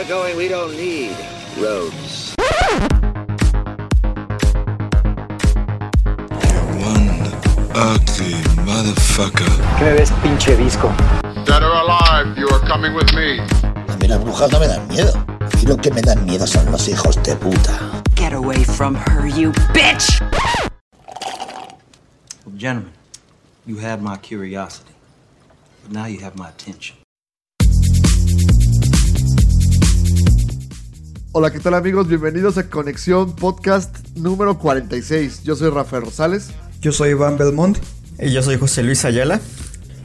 we're going, we don't need roads. One ugly motherfucker. ¿Qué me ves, pinche disco? Dead or alive, you are coming with me. A mí las brujas no me dan miedo. A mí lo que me dan miedo son los hijos de puta. Get away from her, you bitch! Well, gentlemen, you had my curiosity, but now you have my attention. Hola, ¿qué tal amigos? Bienvenidos a Conexión Podcast número 46. Yo soy Rafael Rosales. Yo soy Iván Belmont. Y yo soy José Luis Ayala.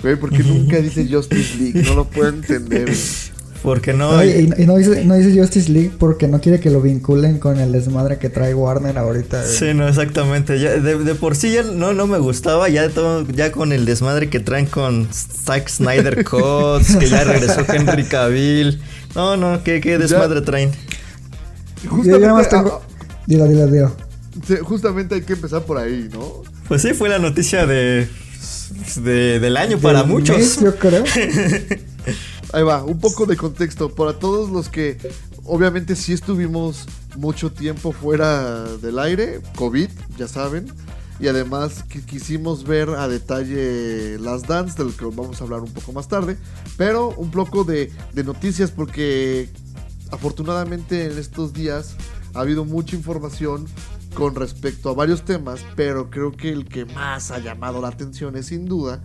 Güey, ¿por qué nunca dice Justice League? No lo puedo entender. Porque no. Ay, y, no, dice, no dice Justice League porque no quiere que lo vinculen con el desmadre que trae Warner ahorita. Sí, no, exactamente. Ya, de, de, por sí ya no, no me gustaba. Ya, todo, ya con el desmadre que traen con Zack Snyder Codes, que ya regresó Henry Cavill. No, no, ¿qué, qué desmadre ya. traen? Justamente, yo, yo nada más tengo... Dilo, dilo, dilo. Justamente hay que empezar por ahí, ¿no? Pues sí, fue la noticia de, de del año para Del muchos. mes, yo creo. Ahí va, un poco de contexto para todos los que obviamente sí estuvimos mucho tiempo fuera del aire, COVID, ya saben, y además que quisimos ver a detalle las dance, del que vamos a hablar un poco más tarde, pero un poco de, de noticias porque afortunadamente en estos días ha habido mucha información con respecto a varios temas, pero creo que el que más ha llamado la atención es sin duda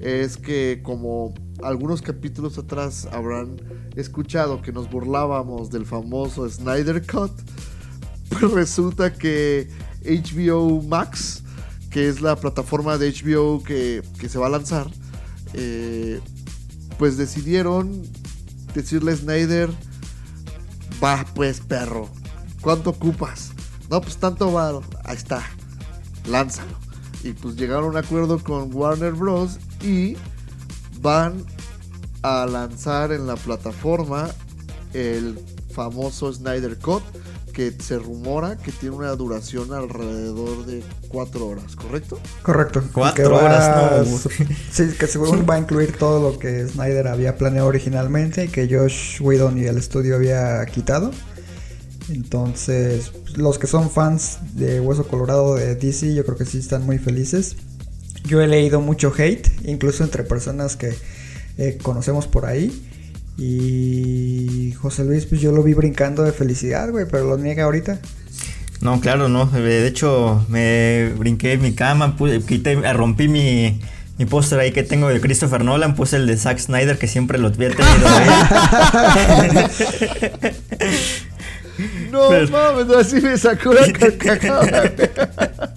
es que como algunos capítulos atrás habrán escuchado que nos burlábamos del famoso Snyder Cut, pues resulta que HBO Max, que es la plataforma de HBO que, se va a lanzar, eh, pues decidieron decirle a Snyder, va pues perro, ¿cuánto ocupas? No, pues tanto va, ahí está, lánzalo. Y pues llegaron a un acuerdo con Warner Bros. y van a lanzar en la plataforma el famoso Snyder Cut que se rumora que tiene una duración alrededor de 4 horas, ¿correcto? Correcto. Cuatro horas, no. Sí, que seguro va a incluir todo lo que Snyder había planeado originalmente y que Josh Whedon y el estudio había quitado. Entonces, los que son fans de Hueso Colorado de DC, yo creo que sí están muy felices. Yo he leído mucho hate, incluso entre personas que eh, conocemos por ahí. Y José Luis, pues yo lo vi brincando de felicidad, güey, pero lo niega ahorita. No, claro, no. De hecho, me brinqué en mi cama, puse, quité, rompí mi, mi póster ahí que tengo de Christopher Nolan, puse el de Zack Snyder, que siempre lo había tenido ahí. No pero... mames, así me sacó la carcajada.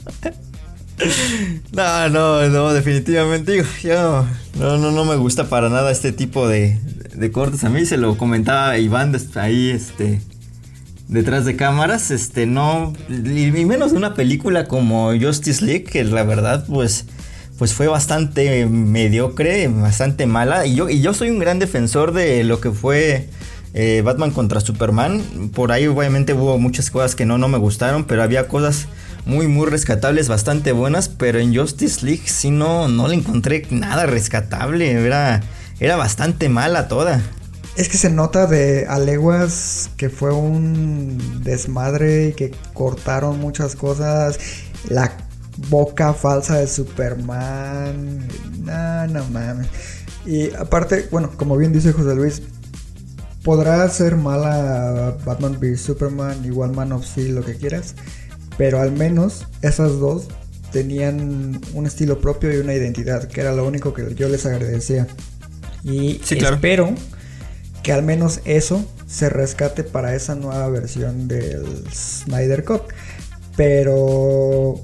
No, no, no, definitivamente yo no, no, no me gusta para nada este tipo de, de cortes. A mí se lo comentaba Iván ahí, este, detrás de cámaras, este, no, y menos de una película como Justice League, que la verdad, pues, pues fue bastante mediocre, bastante mala. Y yo, y yo soy un gran defensor de lo que fue eh, Batman contra Superman. Por ahí obviamente hubo muchas cosas que no, no me gustaron, pero había cosas muy, muy rescatables, bastante buenas. Pero en Justice League sí no, no le encontré nada rescatable. Era, era bastante mala toda. Es que se nota de a leguas que fue un desmadre y que cortaron muchas cosas. La boca falsa de Superman. No, no mames. Y aparte, bueno, como bien dice José Luis, podrá ser mala Batman vs Superman, igual Man of Steel, lo que quieras, pero al menos esas dos tenían un estilo propio y una identidad, que era lo único que yo les agradecía. Y sí, claro. espero que al menos eso se rescate para esa nueva versión del Snyder Cut. Pero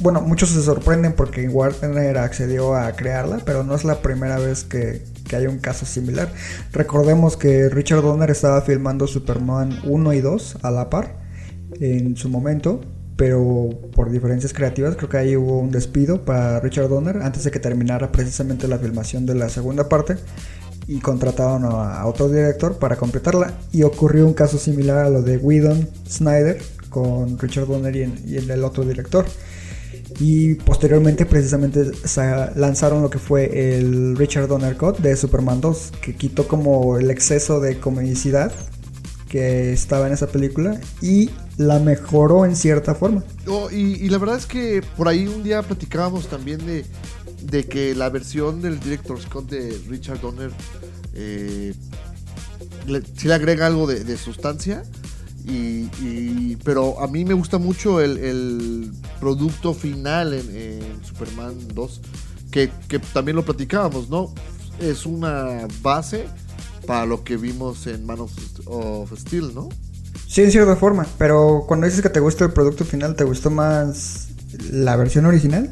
bueno, muchos se sorprenden porque Warner accedió a crearla, pero no es la primera vez que, que hay un caso similar. Recordemos que Richard Donner estaba filmando Superman 1 y 2 a la par en su momento, pero por diferencias creativas creo que ahí hubo un despido para Richard Donner antes de que terminara precisamente la filmación de la segunda parte y contrataron a otro director para completarla y ocurrió un caso similar a lo de Whedon Snyder con Richard Donner y, en, y el otro director. Y posteriormente precisamente sa- lanzaron lo que fue el Richard Donner Cut de Superman 2, que quitó como el exceso de comicidad que estaba en esa película y la mejoró en cierta forma. Y, la verdad es que por ahí un día platicábamos también de, de que la versión del Director Scott de Richard Donner eh, le, sí le agrega algo de, sustancia. Y, pero a mí me gusta mucho el, producto final en, Superman 2, que, que también lo platicábamos, ¿no? Es una base para lo que vimos en Man of, of Steel, ¿no? Sí, en cierta forma, pero cuando dices que te gusta el producto final, ¿te gustó más la versión original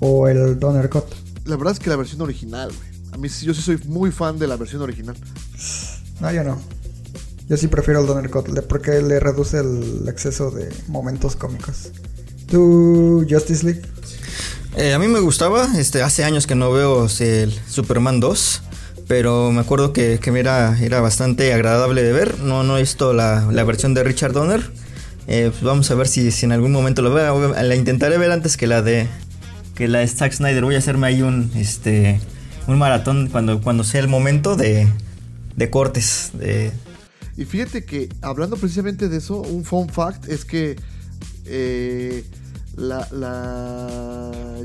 o el Donner Cut? La verdad es que la versión original, güey. A mí sí- yo sí soy muy fan de la versión original. No, yo no. Yo sí prefiero el Donner Cut porque le reduce el exceso de momentos cómicos. ¿Tú, Justice League? Eh, a mí me gustaba, este, hace años que no veo el Superman 2, pero me acuerdo que, que era, era bastante agradable de ver. No, no he visto la, la versión de Richard Donner. Eh, pues vamos a ver si, si en algún momento lo veo. La intentaré ver antes que la de que la de Zack Snyder. Voy a hacerme ahí un este un maratón cuando, cuando sea el momento de, de cortes. De, Y fíjate que hablando precisamente de eso, un fun fact es que eh, la.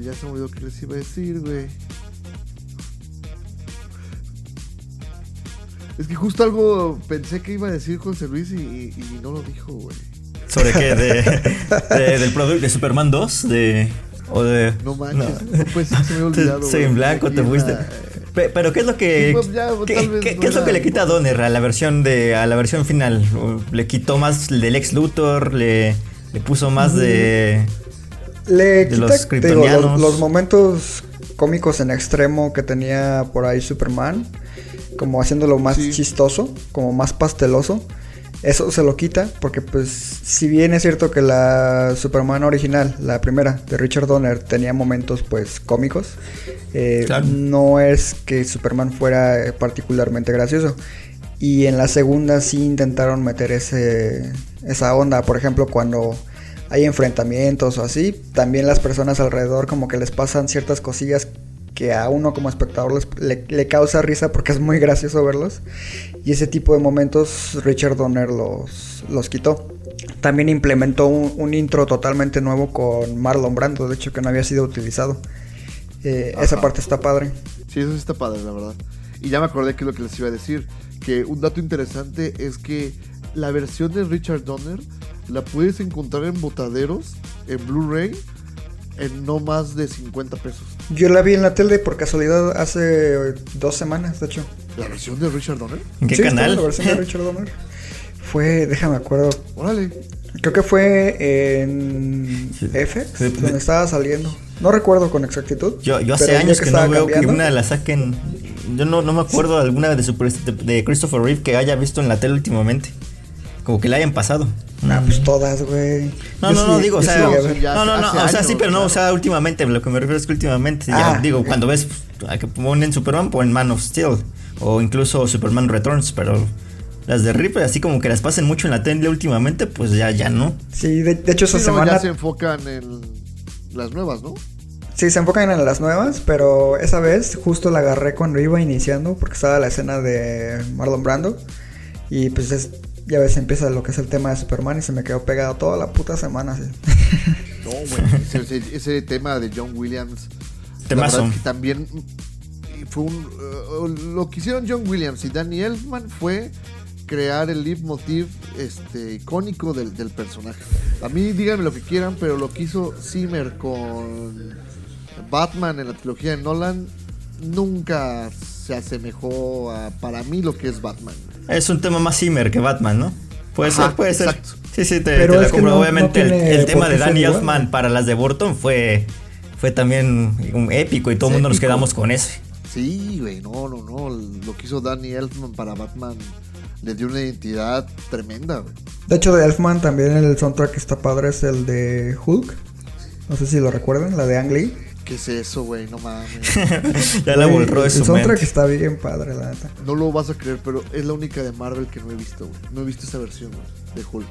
Ya se me olvidó qué les iba a decir, güey. Es que justo algo pensé que iba a decir José Luis y, y- y no lo dijo, güey. ¿Sobre qué? De, de- del producto de Superman 2, de o de No manches, no, pues sí, se me había olvidado. Soy en blanco, te fuiste. Pero ¿qué es lo que Sí, pues, ya, qué, tal vez qué- no qué es lo que le quita a Donner a la versión de a la versión final? ¿O ¿Le quitó más del ex Luthor? ¿Le, le puso más de Le De quita los digo, los, los momentos cómicos en extremo que tenía por ahí Superman, como haciéndolo más Sí. chistoso, como más pasteloso. Eso se lo quita porque pues si bien es cierto que la Superman original, la primera de Richard Donner, tenía momentos pues cómicos, eh, Claro. no es que Superman fuera particularmente gracioso. Y en la segunda sí intentaron meter ese, esa onda, por ejemplo, cuando hay enfrentamientos o así, también las personas alrededor como que les pasan ciertas cosillas que a uno como espectador les- le, le causa risa porque es muy gracioso verlos. Y ese tipo de momentos Richard Donner los, los quitó. También implementó un, un intro totalmente nuevo con Marlon Brando, de hecho que no había sido utilizado. Eh, esa parte está padre. Sí, eso sí está padre, la verdad. Y ya me acordé que es lo que les iba a decir. Que un dato interesante es que la versión de Richard Donner la puedes encontrar en botaderos, en Blu-ray, en no más de 50 pesos. Yo la vi en la tele por casualidad hace dos semanas, de hecho. ¿La versión de Richard Donner? ¿En qué Sí, canal? La versión de Richard Donner. Fue, déjame acuerdo, Órale. creo que fue en FX, Sí, donde de- estaba saliendo. No recuerdo con exactitud. Yo, yo hace años que, no estaba veo que una la saquen. Yo no, no me acuerdo de alguna de, super- de, de Christopher Reeve que haya visto en la tele últimamente. Como que la hayan pasado. Ah, pues todas, güey. No, no, no, digo, o sea, no, no, no, o sea, sí, pero no, o sea, últimamente, lo que me refiero es que últimamente, ya, Ah, digo, cuando ves a que ponen Superman, ponen Man of Steel, o incluso Superman Returns, pero las de Reaper, así como que las pasen mucho en la tele últimamente, pues ya, ya no. Sí, de, de hecho esa Sí, no, semana ya se enfocan en las nuevas, ¿no? Sí, se enfocan en las nuevas, pero esa vez justo la agarré cuando iba iniciando porque estaba la escena de Marlon Brando y pues es- ya ves empieza lo que es el tema de Superman y se me quedó pegado toda la puta semana. así. No, güey. ese, tema de John Williams. Temazo. es que también mm, fue un. eh, lo que hicieron John Williams y Danny Elfman fue crear el leitmotiv este, icónico del, del personaje. A mí díganme lo que quieran, pero lo que hizo Zimmer con Batman en la trilogía de Nolan nunca se asemejó a, para mí, lo que es Batman. Es un tema más Zimmer que Batman, ¿no? Puede Ajá, ser, puede ser. exacto. Sí, sí, te, Pero te la compro. no- Obviamente no el- tema de Danny. Elfman para las de Burton fue, fue también un épico y todo el mundo nos quedamos con ese. Sí, güey, no, no, no. Lo que hizo Danny Elfman para Batman le dio una identidad tremenda, güey. De hecho de Elfman también el soundtrack que está padre es el de Hulk. No sé si lo recuerdan, la de Ang Lee. ¿Qué es eso, güey? No mames. ya la borró El su soundtrack mente. está bien padre, la neta. No lo vas a creer, pero es la única de Marvel que no he visto, güey. No he visto esa versión, güey, de Hulk.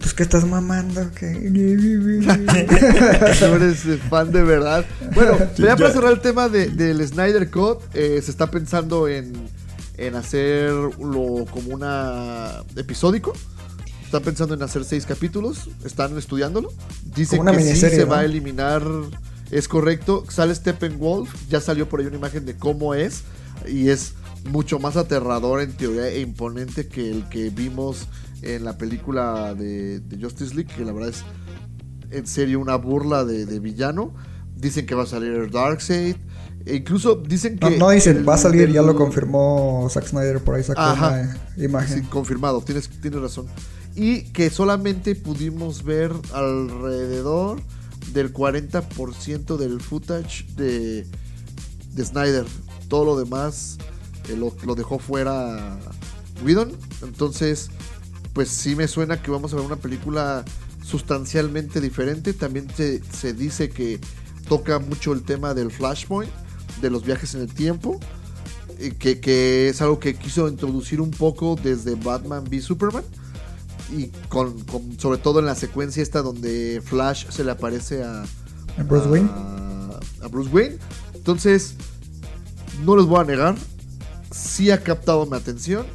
Pues que estás mamando, que no eres eh, fan de verdad. Bueno, ya para cerrar el tema de- del Snyder Cut, eh, se está pensando en, en hacerlo como una episódico. Están pensando en hacer seis capítulos. Están estudiándolo. Dicen que sí se ¿no? va a eliminar. Es correcto. Sale Steppenwolf. Ya salió por ahí una imagen de cómo es. Y es mucho más aterrador en teoría e imponente que el que vimos en la película de, de Justice League. Que la verdad es en serio una burla de, de villano. Dicen que va a salir Darkseid. E incluso dicen que. no dicen, el- va a salir, ya lo confirmó Zack Snyder, por ahí sacó Ajá. una imagen. Sí, confirmado, tienes, tienes razón. Y que solamente pudimos ver alrededor del 40% del footage de, de Snyder. Todo lo demás eh, lo, dejó fuera Whedon. Entonces, pues sí me suena que vamos a ver una película sustancialmente diferente. También se, se dice que toca mucho el tema del Flashpoint, de los viajes en el tiempo eh, que, que es algo que quiso introducir un poco desde Batman v Superman y con, con- sobre todo en la secuencia esta donde Flash se le aparece a ¿A Bruce Wayne? a Bruce Wayne entonces no les voy a negar sí ha captado mi atención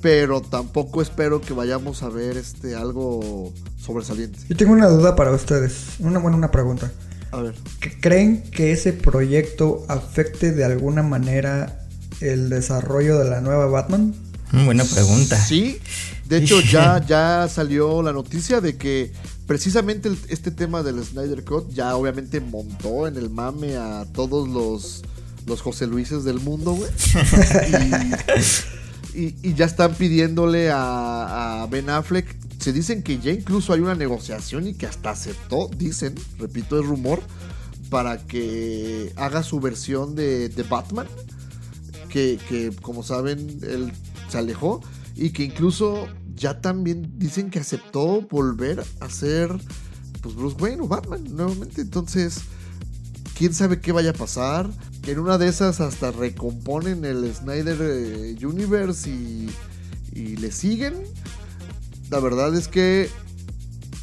pero tampoco espero que vayamos a ver este algo sobresaliente Yo tengo una duda para ustedes. Una buena una pregunta. a ver ¿Que- ¿Creen que ese proyecto afecte de alguna manera el desarrollo de la nueva Batman? Mm, Buena pregunta. Sí, de hecho ya, ya salió la noticia de que precisamente el- este tema del Snyder Cut ya obviamente montó en el mame a todos los, los José Luises del mundo, güey. Y, y- y ya están pidiéndole a, a Ben Affleck. Se dicen que ya incluso hay una negociación y que hasta aceptó, dicen, repito, es rumor, para que haga su versión de, de Batman que, que, como saben, él se alejó y que incluso ya también dicen que aceptó volver a ser pues Bruce Wayne o Batman nuevamente. Entonces, quién sabe qué vaya a pasar. Que en una de esas hasta recomponen el Snyder eh, Universe y, y le siguen. La verdad es que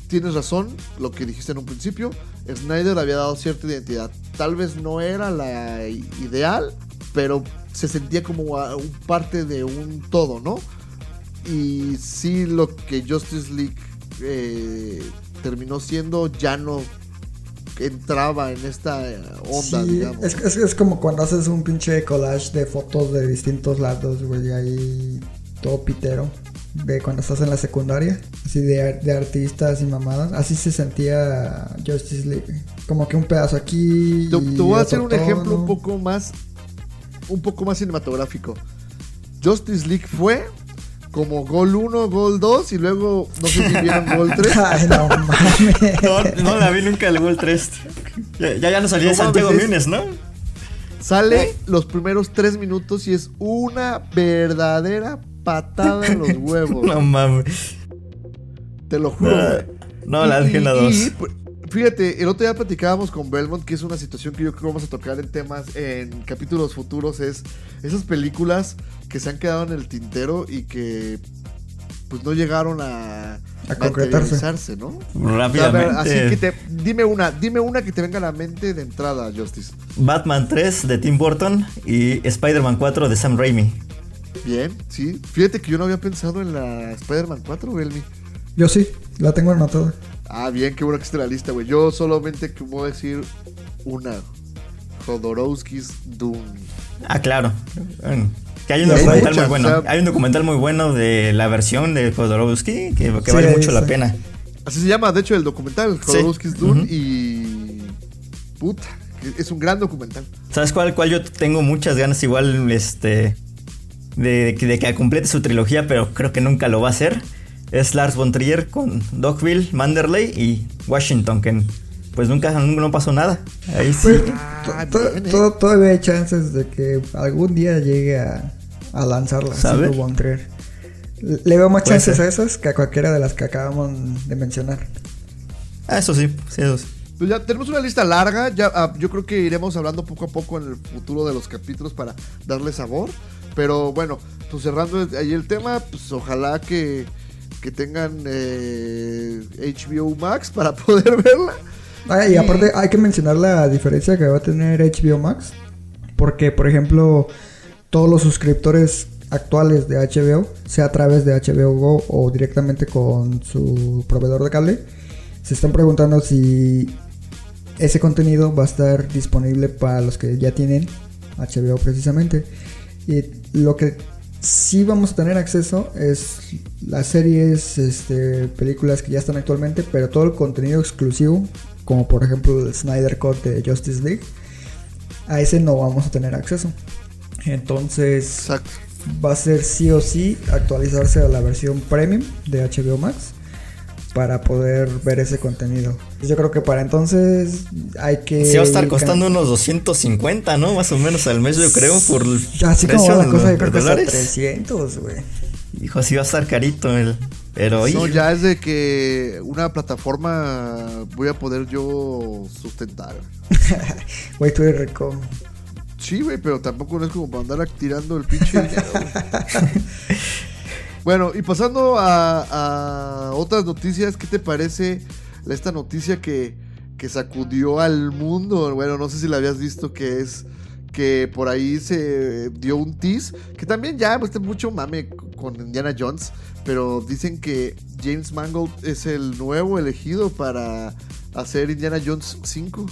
tienes razón, lo que dijiste en un principio. Snyder había dado cierta identidad. Tal vez no era la ideal, pero se sentía como parte de un todo, ¿no? Y sí, lo que Justice League eh, terminó siendo ya no entraba en esta eh, onda, Sí, digamos. es, es- es como cuando haces un pinche collage de fotos de distintos lados, güey, ahí todo pitero. De cuando estás en la secundaria, así de, de artistas y mamadas. Así se sentía Justice League. Como que un pedazo aquí. Te, voy a hacer un ejemplo un poco más un poco más cinematográfico. Justice League fue como Gol 1, Gol 2 y luego no sé si vieron Gol 3. Ay, no mames. No, no la vi nunca el Gol 3. Ya, ya, no salía No Santiago mames, es- Núñez, ¿no? Sale los primeros 3 minutos y es una verdadera patada en los huevos. No mames. Te lo juro. No, güey. no, la dejé en la y- 2. Fíjate, el otro día platicábamos con Belmont, que es una situación que yo creo que vamos a tocar en temas, en capítulos futuros, es esas películas que se han quedado en el tintero y que pues no llegaron a, A concretarse. ¿no? O sea, a Rápidamente. ver, así que te, dime una, dime una que te venga a la mente de entrada, Justice. Batman 3 de Tim Burton y Spider-Man 4 de Sam Raimi. Bien, sí. Fíjate que yo no había pensado en la Spider-Man 4, Belmi. Yo sí, la tengo anotada. Ah, bien, qué bueno que esté en la lista, güey. Yo solamente que voy a decir una. Jodorowsky's Doom. Ah, claro. Bueno, que hay un hay documental muchas, muy bueno. o sea- hay un documental muy bueno de la versión de Jodorowsky que, que Sí, vale mucho la pena. Así se llama, de hecho, el documental, Sí. Jodorowsky's Ujú. y. Puta, es un gran documental. ¿Sabes cuál, cuál yo tengo muchas ganas igual este de, de que complete su trilogía, pero creo que nunca lo va a hacer? Es Lars von Trier con Dogville, Manderley y Washington, que pues nunca, nunca no pasó nada. Ahí sí. Pues, Ah, to- bien, to- todavía hay chances de que algún día llegue a, a lanzarla. ¿Sabe? Silver Von Trier. Le veo más Puede chances ser. a esas que a cualquiera de las que acabamos de mencionar. Ah, eso sí, sí, eso sí. Pues ya tenemos una lista larga. Ya, ah, yo creo que iremos hablando poco a poco en el futuro de los capítulos para darle sabor. Pero bueno, pues cerrando ahí el tema, pues ojalá que, que tengan eh, HBO Max para poder verla. Ah, y aparte hay que mencionar la diferencia que va a tener HBO Max. Porque, por ejemplo, todos los suscriptores actuales de HBO, sea a través de HBO Go o directamente con su proveedor de cable, se están preguntando si ese contenido va a estar disponible para los que ya tienen HBO precisamente. Y lo que sí vamos a tener acceso es las series, este, películas que ya están actualmente, pero todo el contenido exclusivo, como por ejemplo el Snyder Cut de Justice League, a ese no vamos a tener acceso. Entonces Exacto. va a ser sí o sí actualizarse a la versión premium de HBO Max para poder ver ese contenido. Yo creo que para entonces hay que... Sí va a estar costando unos 250, ¿no? Más o menos al mes, yo creo, por el Así como va la cosa, yo de creo que hasta dólares. 300, güey. Hijo, sí va a estar carito el... Pero, No, hijo, ya es de que una plataforma voy a poder yo sustentar. Güey, tú eres rico. Sí, güey, pero tampoco no es como para andar tirando el pinche dinero. bueno, y pasando a, a otras noticias, ¿qué te parece esta noticia que, que sacudió al mundo? Bueno, no sé si la habías visto, que es que por ahí se dio un tease, que también ya pues, mucho mame con Indiana Jones, pero dicen que James Mangold es el nuevo elegido para hacer Indiana Jones 5.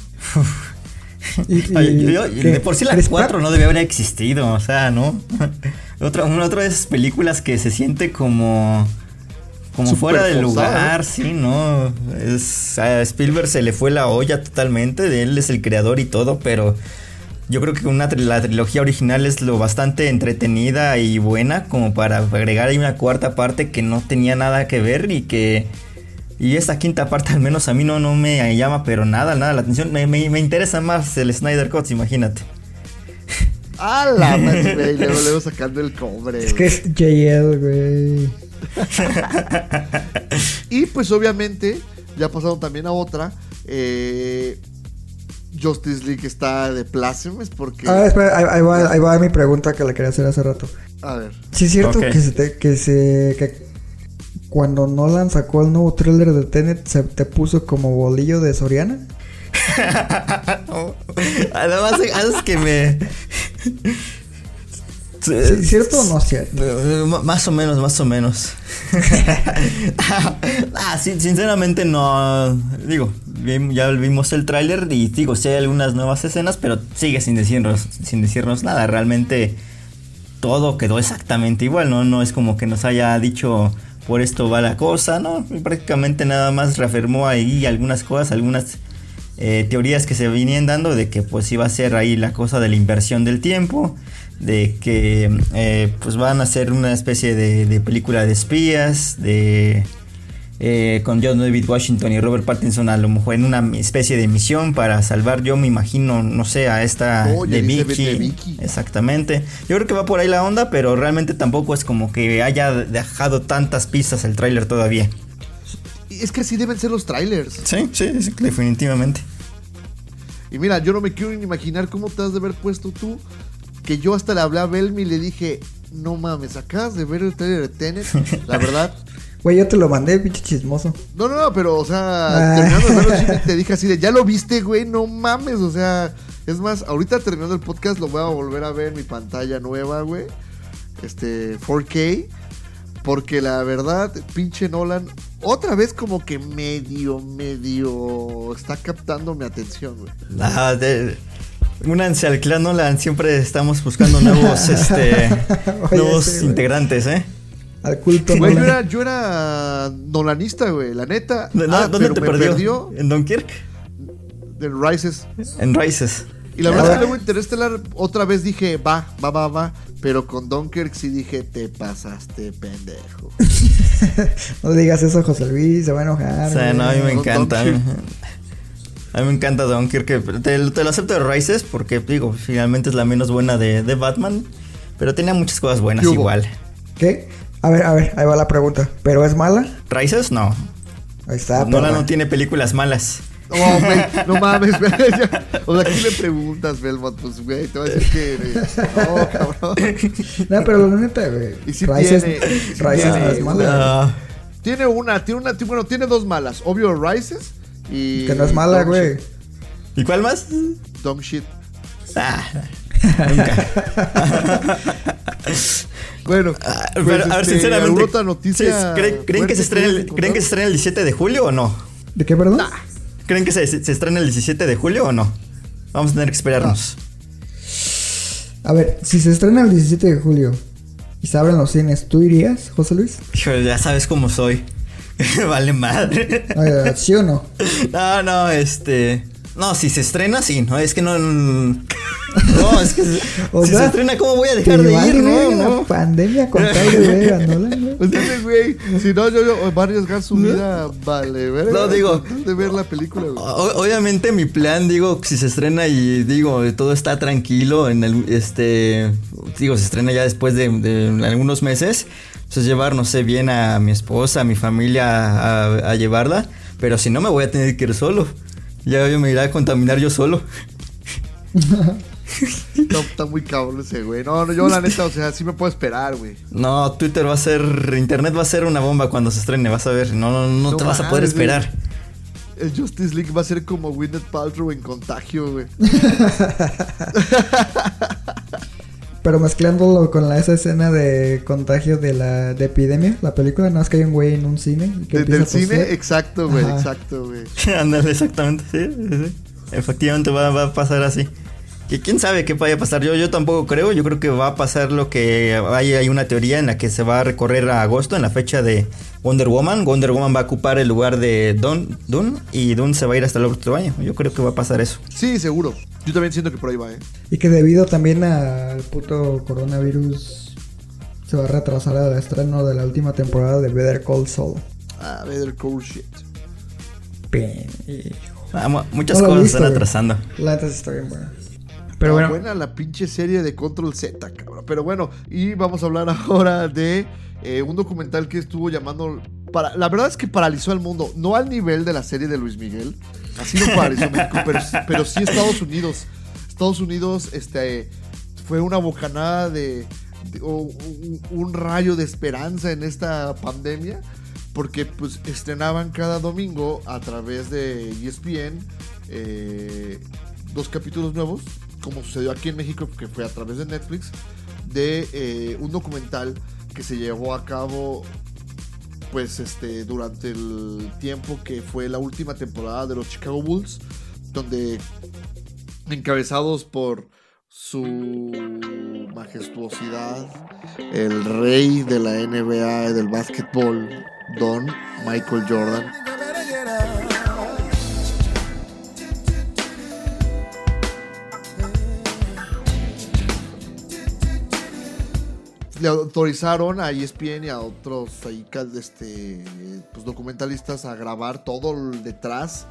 Y, y- Ay, yo- ¿qué? de por sí la Chris 4 Pratt. no debe haber existido, o sea, ¿no? otra, una otra de esas películas que se siente como. Como fuera del lugar, sí, ¿no? Es, a Spielberg se le fue la olla totalmente, de él es el creador y todo, pero yo creo que una, la trilogía original es lo bastante entretenida y buena como para agregar ahí una cuarta parte que no tenía nada que ver y que... Y esta quinta parte al menos a mí no, no me llama pero nada, nada la atención. Me, me- me interesa más el Snyder Cut, imagínate. ¡A la madre, güey! Luego, luego sacando el cobre. Es que es JL, güey. Y pues obviamente, ya pasaron también a otra. eh, Justice League está de plácemes porque... Ah, espera, ahí, ahí va, ahí va mi pregunta que le quería hacer hace rato. A ver. Sí es cierto que se te, que se que cuando Nolan sacó el nuevo tráiler de Tenet se te puso como bolillo de Soriana. Además, haces que me... ¿Sí, ¿Cierto o no cierto? Eh, m- Más o menos, más o menos. ah, sí, sinceramente no. Digo, ya vimos el tráiler y digo, sí hay algunas nuevas escenas, pero sigue sin decirnos, sin decirnos nada. Realmente todo quedó exactamente igual, ¿no? No es como que nos haya dicho por esto va la cosa, ¿no? Prácticamente nada más reafirmó ahí algunas cosas, algunas eh, teorías que se venían dando de que pues iba a ser ahí la cosa de la inversión del tiempo, de que eh, pues van a hacer una especie de, de película de espías, de eh, con John David Washington y Robert Pattinson a lo mejor en una especie de misión para salvar, yo me imagino, no sé, a esta Oh, de, Vicky. de Vicky. Exactamente. Yo creo que va por ahí la onda, pero realmente tampoco es como que haya dejado tantas pistas el tráiler todavía. Es que así deben ser los trailers. Sí, sí, sí, definitivamente. Y mira, yo no me quiero ni imaginar cómo te has de haber puesto tú. Que yo hasta le hablé a Belmi y le dije, no mames, acabas de ver el trailer de Tenet. La verdad. Güey, yo te lo mandé, pinche chismoso. No, no, no, pero, o sea, Ah. terminando de verlo, te dije así de, ya lo viste, güey, no mames, o sea, es más, ahorita terminando el podcast lo voy a volver a ver en mi pantalla nueva, güey, este, 4K, porque la verdad, pinche Nolan, otra vez como que medio, medio está captando mi atención, güey. Ah, de- únanse al clan Nolan, siempre estamos buscando nuevos, este, Oye, nuevos sí, integrantes, ¿eh? Al culto. Güey, yo Nolan. era, yo era nolanista, güey, la neta. ¿Dó- Ah, ¿Dónde te perdió? perdió ¿En Dunkirk? de Rises. En Rises. Y la verdad es que luego Interestelar otra vez dije, va, va, va, va. Pero con Dunkirk sí dije, te pasaste, pendejo. No digas eso José Luis, se va a enojar. O sea, no, a mí me Con encanta. A mí, me encanta Dunkirk. Te, te lo acepto de Rises porque, digo, finalmente es la menos buena de, de Batman. Pero tenía muchas cosas buenas igual. ¿Qué? A ver, a ver, ahí va la pregunta. ¿Pero es mala? Rises, no. Ahí está. Nolan no tiene películas malas. No, güey, no mames, ya. O sea, ¿qué le preguntas, Belmont? Pues, güey, te voy a decir que... No, cabrón. No, pero la neta, güey. Y sí Rises, tiene, Rises tiene, no es mala. Tiene una, tiene una, bueno, tiene dos malas. Obvio Rises y. Que no es mala, güey. ¿Y cuál más? Dog Shit. Ah, Bueno, Ah, pues, pero, a ver, este, sinceramente. ¿alguna otra noticia ¿sí, ¿creen, creen que se estrena el, ¿Creen que se estrena el 17 de julio o no? ¿De qué, perdón? ¿Creen que se, se estrena el 17 de julio o no? Vamos a tener que esperarnos. A ver, si se estrena el 17 de julio y se abren los cines, ¿tú irías, José Luis? Híjole, ya sabes cómo soy. vale madre. Oye, ¿Sí o no? No, no, este. No, si se estrena, sí, no, es que no. No, es que. O si sea, se estrena, ¿cómo voy a dejar de ir? No, la no. pandemia con tal de ver a Nolan, güey. Pues. Si no, yo, yo va a arriesgar su vida. Vale, verga, No, digo- De ver la película, güey. Obviamente mi plan, digo, si se estrena y digo, todo está tranquilo en el, este, digo, se estrena ya después de, de algunos meses, pues llevar, no sé, bien a mi esposa, a mi familia a, a llevarla, pero si no me voy a tener que ir solo. Ya yo me iré a contaminar yo solo. No, está muy cabrón ese, güey. No, no, yo la neta, o sea, sí me puedo esperar, güey. No, Twitter va a ser, internet va a ser una bomba cuando se estrene, vas a ver, no, no, no, No te vas a poder güey. esperar. El Justice League va a ser como Gwyneth Paltrow en contagio, güey. Pero mezclándolo con la, esa escena de contagio de la de epidemia, la película, no es que hay un güey en un cine. que Desde empieza el a cine, exacto, güey, Ajá. exacto, güey. Ándale, exactamente, sí, sí, sí. Efectivamente va, va a pasar así. Que quién sabe qué vaya a pasar. Yo, yo tampoco creo. Yo creo que va a pasar lo que hay, hay una teoría en la que se va a recorrer a agosto, en la fecha de Wonder Woman. Wonder Woman va a ocupar el lugar de Don, Dune y Dune se va a ir hasta el otro año. Yo creo que va a pasar eso. Sí, seguro. Yo también siento que por ahí va, ¿eh? Y que debido también al puto coronavirus se va a retrasar el estreno de la última temporada de Better Call Saul. Ah, Better Call Shit. Pendejo. Ah, mu- muchas No cosas visto, están atrasando. La neta está bien buena. Pero bueno, buena la pinche serie de Control Z, cabrón. Pero bueno, y vamos a hablar ahora de eh, un documental que estuvo llamando. Para, la verdad es que paralizó al mundo. No al nivel de la serie de Luis Miguel. Así no paralizó México, pero, pero sí Estados Unidos. Estados Unidos este, fue una bocanada de. de- o un, un rayo de esperanza en esta pandemia. Porque pues estrenaban cada domingo a través de ESPN eh, dos capítulos nuevos, como sucedió aquí en México, que fue a través de Netflix, de eh, un documental que se llevó a cabo pues este durante el tiempo que fue la última temporada de los Chicago Bulls, donde encabezados por su majestuosidad, el rey de la NBA del básquetbol, Don Michael Jordan. Le autorizaron a ESPN y a otros ahí, este, pues, documentalistas a grabar todo el detrás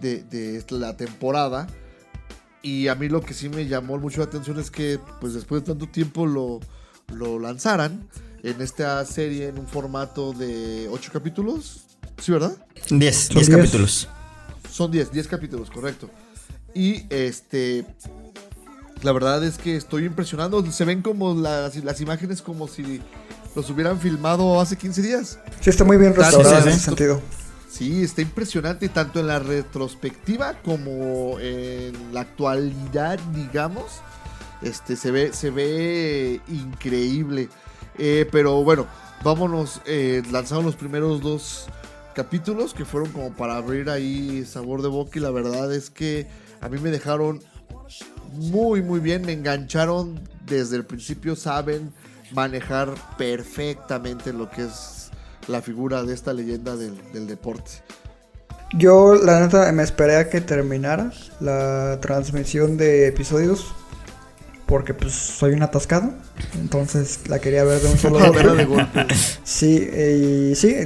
de, de la temporada. Y a mí lo que sí me llamó mucho la atención es que pues después de tanto tiempo lo, lo lanzaran en esta serie en un formato de 8 capítulos. ¿Sí, verdad? 10, Son 10 diez. capítulos. Son 10, 10 capítulos, correcto. Y este. La verdad es que estoy impresionado. Se ven como las, las imágenes como si los hubieran filmado hace 15 días. sí está muy bien restaurado sí, en ese sentido. Sí, está impresionante tanto en la retrospectiva como en la actualidad, digamos. Este se ve, se ve increíble. Eh, pero bueno, vámonos. Eh, lanzaron los primeros dos capítulos que fueron como para abrir ahí sabor de boca. Y la verdad es que a mí me dejaron muy, muy bien. Me engancharon desde el principio. Saben manejar perfectamente lo que es la figura de esta leyenda del, del deporte. Yo, la neta, me esperé a que terminara la transmisión de episodios. Porque, pues, soy un atascado. Entonces, la quería ver de un solo golpe. Sí, y sí,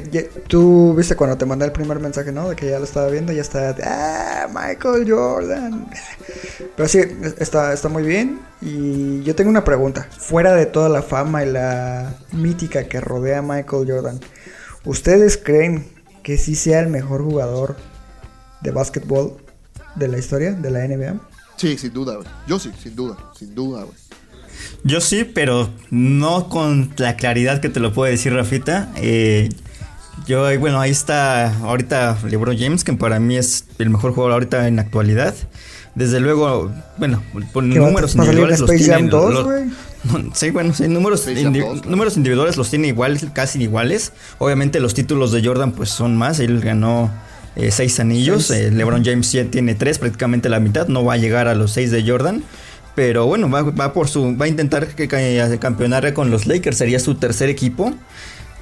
tú viste cuando te mandé el primer mensaje, ¿no? De que ya lo estaba viendo, ya está, ah, Michael Jordan. Pero sí, está, está muy bien. Y yo tengo una pregunta. Fuera de toda la fama y la mítica que rodea a Michael Jordan, ¿ustedes creen que sí sea el mejor jugador de básquetbol de la historia de la NBA? Sí, sin duda, güey. Yo sí, sin duda, sin duda, güey. Yo sí, pero no con la claridad que te lo puede decir Rafita. Eh, Yo, ahí- bueno, ahí está ahorita LeBron James, que para mí es el mejor jugador ahorita en la actualidad. Desde luego, bueno, por números individuales los tienen. 2, los- no, sí, bueno, sí, números, Space Jam indi- 2, claro. números individuales los tiene igual, casi iguales. Obviamente los títulos de Jordan pues son más. Él ganó eh, seis anillos. Seis. eh, LeBron James ya tiene tres, prácticamente la mitad. No va a llegar a los seis de Jordan. Pero bueno, va, va por su, va a intentar que, que- campeonar con los Lakers. Sería su tercer equipo.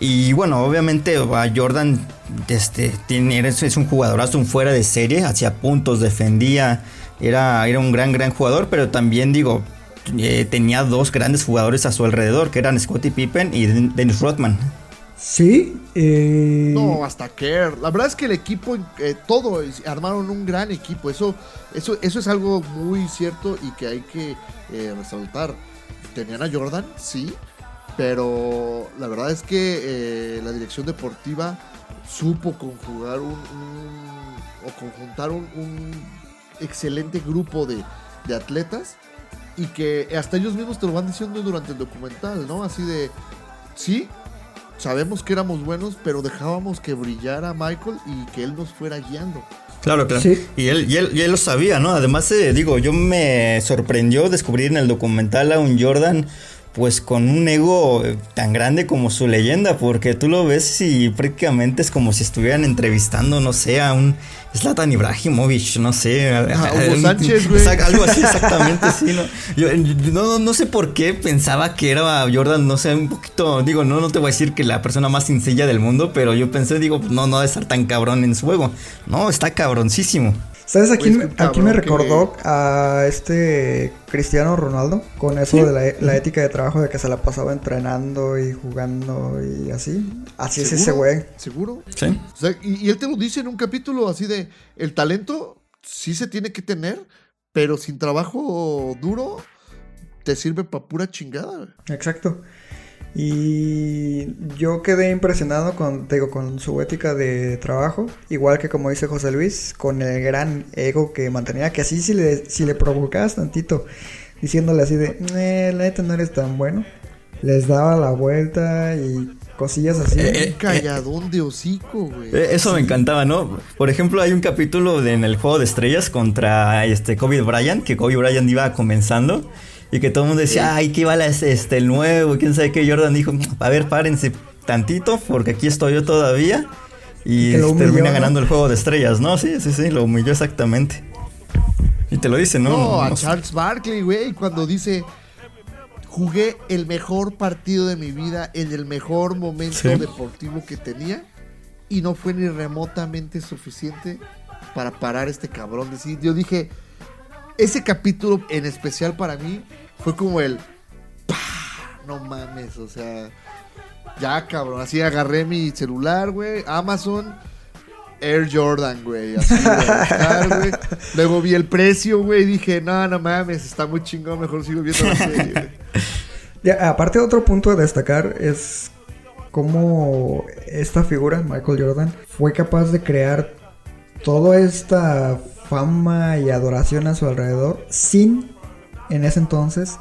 Y bueno, obviamente Jordan este, tiene, es, un jugadorazo, un fuera de serie, hacía puntos, defendía, era, era un gran, gran jugador, pero también digo, eh, tenía dos grandes jugadores a su alrededor, que eran Scottie Pippen y Den- Dennis Rodman. Sí, eh, No, hasta Kerr. La verdad es que el equipo, eh, todo, armaron un gran equipo. Eso, eso, eso es algo muy cierto y que hay que eh, resaltar. Tenían a Jordan, sí, pero la verdad es que eh, la dirección deportiva supo conjugar un, un- o conjuntar un, un excelente grupo de, de atletas y que hasta ellos mismos te lo van diciendo durante el documental, ¿no? Así de, sí, sabemos que éramos buenos, pero dejábamos que brillara Michael y que él nos fuera guiando. Claro, claro. Sí. Y, él, y, él, y él lo sabía, ¿no? Además, eh, digo, yo me sorprendió descubrir en el documental a un Jordan, pues con un ego eh, tan grande como su leyenda, porque tú lo ves y prácticamente es como si estuvieran entrevistando, no sé, a un Zlatan Ibrahimovic, no sé. Ah, Hugo Sánchez, güey. Algo así, exactamente, sí, ¿no? Yo, yo no, no sé por qué pensaba que era Jordan, no sé, un poquito, digo, no, no te voy a decir que la persona más sencilla del mundo, pero yo pensé, digo, no, no debe estar tan cabrón en su juego. No, está cabroncísimo. ¿Sabes a quién, a me que- recordó? A este Cristiano Ronaldo, con eso de la, la ética de trabajo de que se la pasaba entrenando y jugando y así. Así es ese ¿Seguro? güey. ¿Seguro? Sí. O sea, y, y él te lo dice en un capítulo así de, el talento sí se tiene que tener, pero sin trabajo duro te sirve para pura chingada. Exacto. Y yo quedé impresionado con, te digo, con su ética de trabajo, igual que como dice José Luis, con el gran ego que mantenía, que así si le, si le provocabas tantito, diciéndole así de, eh, la neta no eres tan bueno, les daba la vuelta y cosillas así. Eh, Un calladón de hocico, güey. Eh, Eso me encantaba, ¿no? Por ejemplo, hay un capítulo de- en el juego de estrellas contra este Kobe Bryant, que Kobe Bryant iba comenzando y que todo el mundo decía, ay, que iba la- este, el nuevo, quién sabe qué. Jordan dijo, a ver, párense tantito, porque aquí estoy yo todavía. Y humilló, termina ¿no? ganando el juego de estrellas, ¿no? Sí, sí, sí, lo humilló exactamente. Y te lo dice, ¿no? No, a No- Charles Barkley, güey, cuando dice, jugué el mejor partido de mi vida en el mejor momento Sí. deportivo que tenía y no fue ni remotamente suficiente para parar este cabrón. Decir, yo dije, ese capítulo en especial para mí fue como el, ¡pah! no mames, o sea, ya cabrón, así agarré mi celular, güey, Amazon. Air Jordan, güey. Así güey. Luego vi el precio, güey. y Dije, no, no mames, está muy chingón. Mejor sigo viendo la serie, güey. Ya, aparte otro punto a destacar es cómo esta figura, Michael Jordan, fue capaz de crear toda esta fama y adoración a su alrededor sin, en ese entonces,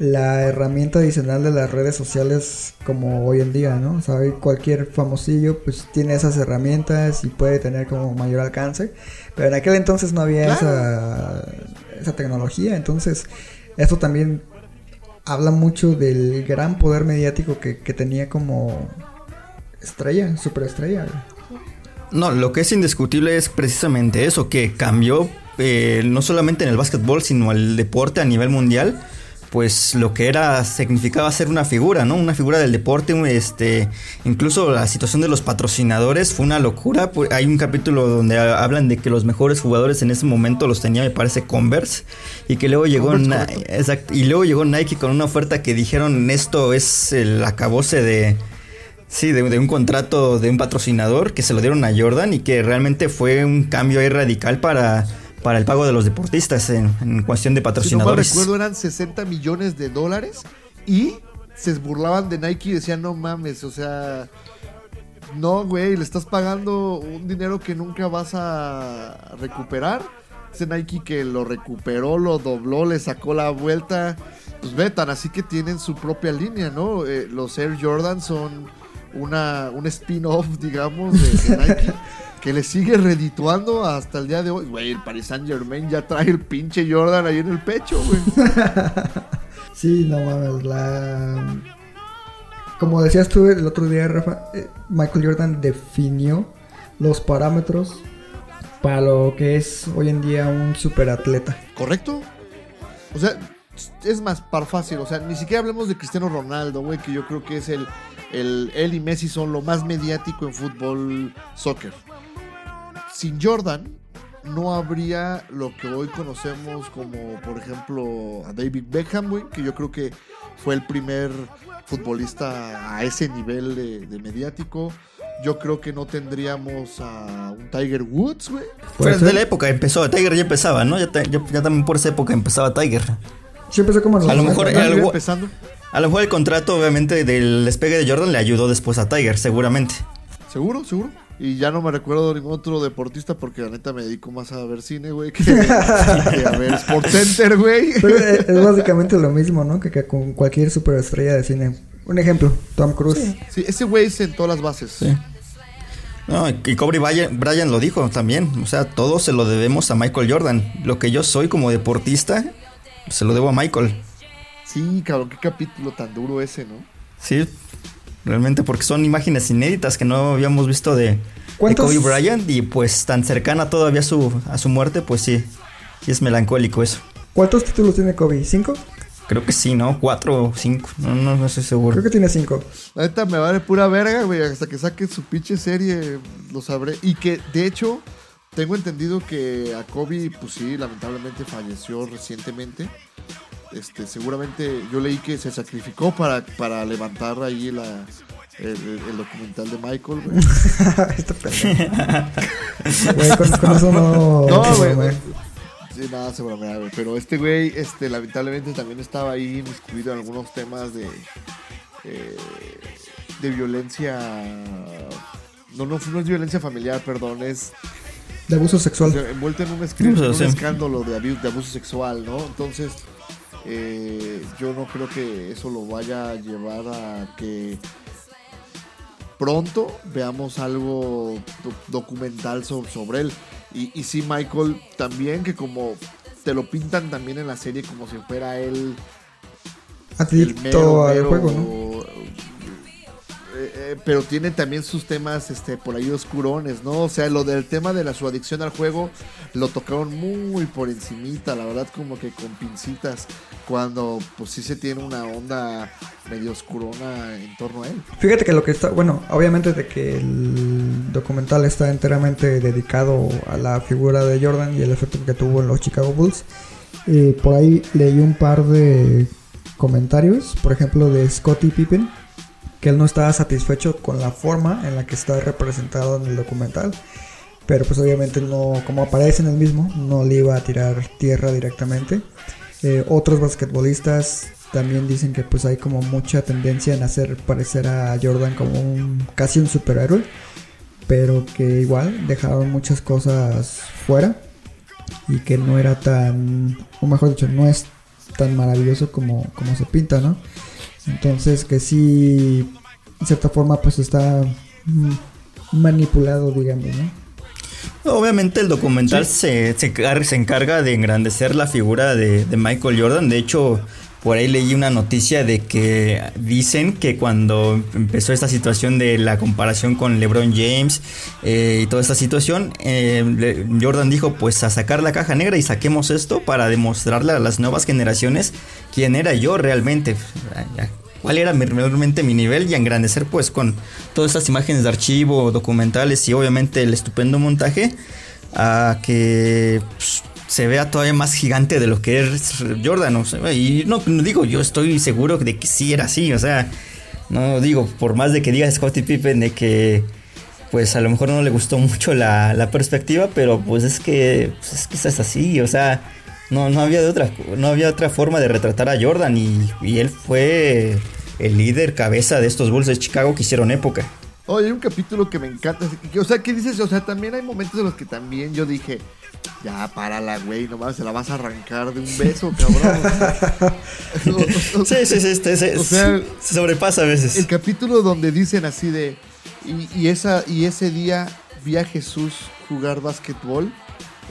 la herramienta adicional de las redes sociales como hoy en día, ¿no? O sea, hoy cualquier famosillo pues tiene esas herramientas y puede tener como mayor alcance, pero en aquel entonces no había esa, esa tecnología, entonces esto también habla mucho del gran poder mediático que, que tenía como estrella, superestrella. No, lo que es indiscutible es precisamente eso, que cambió eh, no solamente en el básquetbol, sino el deporte a nivel mundial. Pues lo que era, significaba ser una figura, ¿no? Una figura del deporte, este, incluso la situación de los patrocinadores fue una locura. Pues, hay un capítulo donde ha- hablan de que los mejores jugadores en ese momento los tenía, me parece, Converse, y que luego llegó, Converse, y luego llegó Nike con una oferta que dijeron esto es el acabose de, Sí, de, de un contrato de un patrocinador que se lo dieron a Jordan y que realmente fue un cambio ahí radical para, para el pago de los deportistas en, en cuestión de Si no mal patrocinadores. recuerdo, eran 60 millones de dólares y se burlaban de Nike y decían, no mames, o sea, no, güey, le estás pagando un dinero que nunca vas a recuperar. Ese Nike que lo recuperó, lo dobló, le sacó la vuelta. Pues ve, tan así que tienen su propia línea, ¿no? Eh, los Air Jordan son una, un spin-off, digamos, de, de Nike. Que le sigue redituando hasta el día de hoy. Güey, el Paris Saint Germain ya trae el pinche Jordan ahí en el pecho, güey. Sí, no mames, la... Como decías tú el otro día, Rafa, eh, Michael Jordan definió los parámetros para lo que es hoy en día un superatleta. ¿Correcto? O sea, es más, par fácil. O sea, ni siquiera hablemos de Cristiano Ronaldo, güey, que yo creo que es el, el. Él y Messi son lo más mediático en fútbol, soccer. Sin Jordan, no habría lo que hoy conocemos como, por ejemplo, a David Beckham, güey, que yo creo que fue el primer futbolista a ese nivel de, de mediático. Yo creo que no tendríamos a un Tiger Woods, güey. Fue de la época empezó, Tiger ya empezaba, ¿no? Ya, ta- ya- ya también por esa época empezaba Tiger. Sí empezó como los A lo 90, mejor ¿no? algo- empezando. A lo mejor el contrato, obviamente, del despegue de Jordan le ayudó después a Tiger, seguramente. Seguro, seguro. Y ya no me recuerdo de ningún otro deportista porque la neta me dedico más a ver cine, güey, que, que a ver Sport Center, güey. Es, es básicamente lo mismo, ¿no? Que, que con cualquier superestrella de cine. Un ejemplo, Tom Cruise. Sí, ese güey sentó las bases. Sí. No, y Kobe Bryant, Bryant lo dijo también. O sea, todo se lo debemos a Michael Jordan. Lo que yo soy como deportista, se lo debo a Michael. Sí, cabrón, qué capítulo tan duro ese, ¿no? Sí, realmente porque son imágenes inéditas que no habíamos visto de, de ¿Cuántos- Kobe Bryant y pues tan cercana todavía a su, a su muerte, pues sí, sí es melancólico eso. ¿Cuántos títulos tiene Kobe? ¿Cinco? Creo que sí, ¿no? Cuatro o cinco, no, no, no estoy seguro. Creo que tiene cinco. Neta me vale pura verga, güey. Hasta que saque su pinche serie, lo sabré. Y que, de hecho, tengo entendido que a Kobe, pues sí, lamentablemente falleció recientemente. Este, seguramente yo leí que se sacrificó para, para levantar ahí la, el, el- el documental de Michael, güey. este. Güey, con, con eso no. No, güey. güey. Sí, nada, se bromea, güey. Pero este güey, este, lamentablemente también estaba ahí inmiscuido en algunos temas de. eh, de violencia. No, no, no es violencia familiar, perdón, es De abuso sexual. envuelto en un, escri- Sí, en un sí. escándalo de abuso sexual, ¿no? Entonces, eh, yo no creo que eso lo vaya a llevar a que pronto veamos algo do- documental so- sobre él. Y, y sí, Michael también, que como te lo pintan también en la serie como si fuera él el mero, al mero, juego, ¿no? Eh, pero tiene también sus temas este por ahí oscurones, ¿no? O sea, lo del tema de la su adicción al juego lo tocaron muy por encimita, la verdad como que con pincitas, cuando pues sí se tiene una onda medio oscurona en torno a él. Fíjate que lo que está, bueno, obviamente de que el documental está enteramente dedicado a la figura de Jordan y el efecto que tuvo en los Chicago Bulls. Eh, por ahí leí un par de comentarios, por ejemplo de Scottie Pippen, que él no estaba satisfecho con la forma en la que está representado en el documental. Pero pues obviamente no, como aparece en el mismo, no le iba a tirar tierra directamente. Eh, otros basquetbolistas también dicen que pues hay como mucha tendencia en hacer parecer a Jordan como casi un superhéroe, pero que igual dejaron muchas cosas fuera y que no era tan, o mejor dicho, no es tan maravilloso como, como se pinta, ¿no? Entonces que sí, en cierta forma pues está mm, manipulado, digamos, ¿no? Obviamente el documental se, se, se encarga de engrandecer la figura de, de Michael Jordan. De hecho, por ahí leí una noticia de que dicen que cuando empezó esta situación de la comparación con LeBron James eh, y toda esta situación, eh, Jordan dijo pues a sacar la caja negra y saquemos esto para demostrarle a las nuevas generaciones quién era yo realmente. Cuál era realmente mi nivel y engrandecer pues con todas estas imágenes de archivo, documentales y obviamente el estupendo montaje a que pues, se vea todavía más gigante de lo que es Jordan. o sea, y no, no digo, yo estoy seguro de que sí era así, o sea, no digo, por más de que diga Scottie Pippen de que pues a lo mejor no le gustó mucho la, la perspectiva, pero pues es que, pues es que es así, o sea, no, no, había de otra, no había otra forma de retratar a Jordan y, y él fue el líder cabeza de estos Bulls de Chicago que hicieron época. Oye, hay un capítulo que me encanta. O sea, ¿qué dices? O sea, también hay momentos en los que también yo dije, ya, párala, güey, nomás se la vas a arrancar de un beso, cabrón. O- o- Sí, sí, sí, este, se, O sea, se sobrepasa a veces. El capítulo donde dicen así de. Y, y esa, y ese día vi a Jesús jugar básquetbol,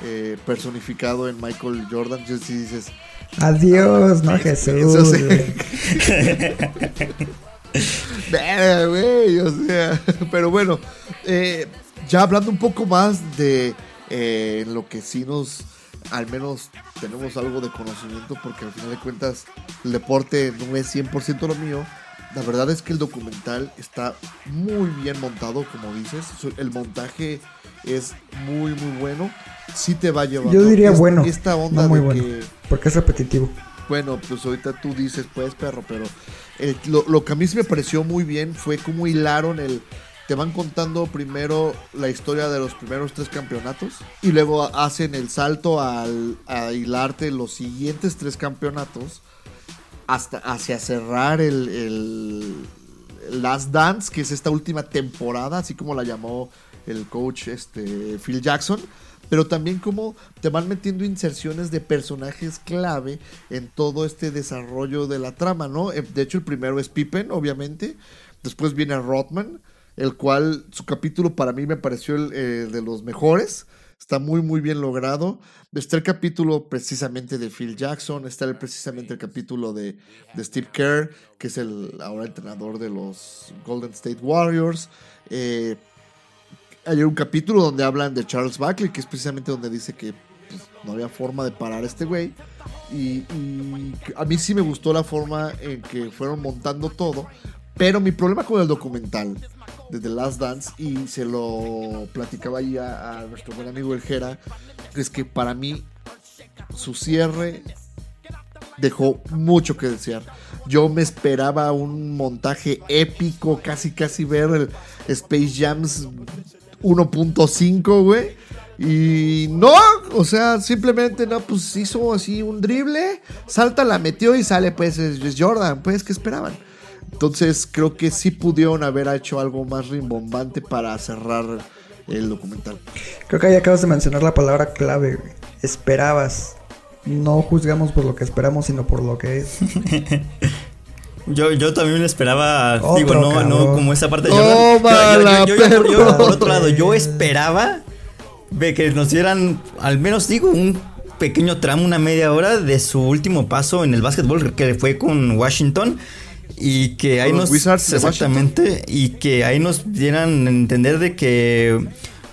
eh, personificado en Michael Jordan. Entonces sí dices. Adiós, no Jesús. Eso sí. güey. Verga, güey, o sea, pero bueno, eh, ya hablando un poco más de eh, lo que sí nos, al menos tenemos algo de conocimiento, porque al final de cuentas el deporte no es 100% lo mío. La verdad es que el documental está muy bien montado, como dices. El montaje es muy, muy bueno. Sí te va a llevar. Yo diría Es- bueno, Esta onda no muy de bueno. que Porque es repetitivo. bueno, pues ahorita tú dices, pues, perro, pero el- lo, lo que a mí sí me pareció muy bien fue cómo hilaron el... Te van contando primero la historia de los primeros tres campeonatos y luego hacen el salto al, a hilarte los siguientes tres campeonatos hasta hacia cerrar el- el Last Dance, que es esta última temporada, así como la llamó el coach este, Phil Jackson. Pero también como te van metiendo inserciones de personajes clave en todo este desarrollo de la trama, ¿no? Eh, De hecho, el primero es Pippen, obviamente. Después viene Rodman, el cual su capítulo para mí me pareció el, eh, de los mejores. Está muy, muy bien logrado. Está el capítulo precisamente de Phil Jackson. Está el- precisamente el capítulo de, de Steve Kerr, que es el ahora entrenador de los Golden State Warriors. Eh, hay un capítulo donde hablan de Charles Barkley, que es precisamente donde dice que pues, no había forma de parar a este güey. Y, a mí sí me gustó la forma en que fueron montando todo. Pero mi problema con el documental de The Last Dance, y se lo platicaba ahí a, a nuestro buen amigo El Jera, es que para mí su cierre dejó mucho que desear. Yo me esperaba un montaje épico, casi casi ver el Space Jams 1.5, güey. Y no, o sea, simplemente no, pues hizo así un drible, salta, la metió y sale, pues es es Jordan, pues, ¿qué esperaban? Entonces creo que sí pudieron haber hecho algo más rimbombante para cerrar el documental. Creo que ahí acabas de mencionar la palabra clave, güey. Esperabas. No juzgamos por lo que esperamos, sino por lo que es. Yo, yo también esperaba, Otro digo, no, cabrón. no como esa parte de Tómala, Yo- yo- yo- yo- yo- perro. por otro lado, yo esperaba de que nos dieran, al menos digo, un pequeño tramo, una media hora de su último paso en el básquetbol, que fue con Washington. Y que ahí nos. Wizards exactamente. Y que ahí nos dieran a entender de que.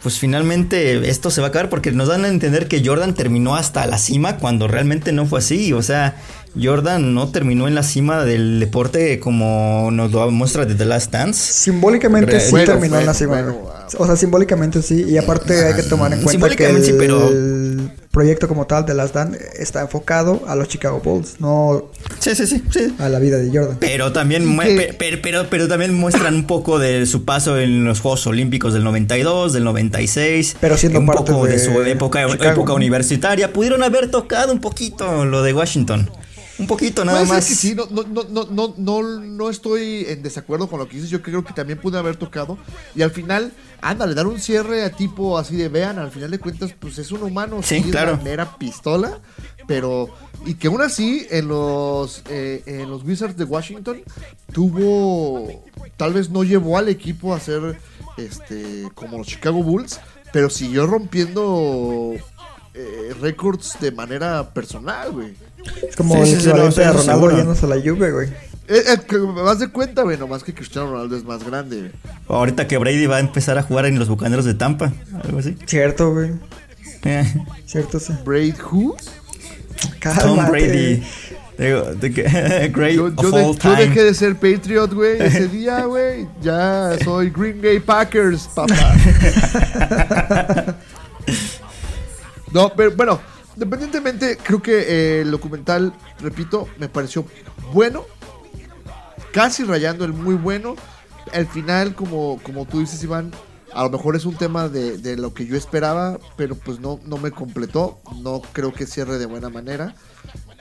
Pues finalmente esto se va a acabar porque nos dan a entender que Jordan terminó hasta la cima cuando realmente no fue así. O sea, Jordan no terminó en la cima del deporte como nos lo muestra de The Last Dance. Simbólicamente sí Bueno, terminó en la cima. bueno. O sea, simbólicamente sí. Y aparte hay que tomar en cuenta que el, Simbólicamente sí, pero- el proyecto como tal de Last Dance está enfocado a los Chicago Bulls, no Sí, sí, sí, sí. a la vida de Jordan. Pero también, pero, pero, pero también muestran un poco de su paso en los Juegos Olímpicos del 92, del 96. Pero siendo un parte poco de, de su época, Chicago, época universitaria. Pudieron haber tocado un poquito lo de Washington. Un poquito nada Puede ser más. que sí, no, no, no, no, no, no, no estoy en desacuerdo con lo que dices. Yo creo que también pude haber tocado. Y al final, ándale, dar un cierre a tipo así de vean, al final de cuentas, pues es un humano, Sí, es claro. una mera pistola. Pero, y que aún así, en los, eh, en los Wizards de Washington, tuvo, tal vez no llevó al equipo a ser este, como los Chicago Bulls, pero siguió rompiendo eh, récords de manera personal, güey. Es como Sí, el equivalente no, a eso Ronaldo yéndose a la Juve, güey. Eh, eh, que me das de cuenta, güey, nomás que Cristiano Ronaldo es más grande. güey. Ahorita que Brady va a empezar a jugar en los Bucaneros de Tampa. Algo así. Cierto, güey. Eh, Cierto, sí. Braid Who? Tom Cálmate. Brady. Digo, de que- great Yo, of yo, de- all yo time. dejé de ser Patriot, güey, ese día, güey. Ya soy Green Bay Packers, papá. No, pero bueno, creo que eh, el documental, repito, me pareció bueno. Casi rayando el muy bueno. Al final, como, como tú dices, Iván, a lo mejor es un tema de, de lo que yo esperaba, pero pues no, no me completó. No creo que cierre de buena manera.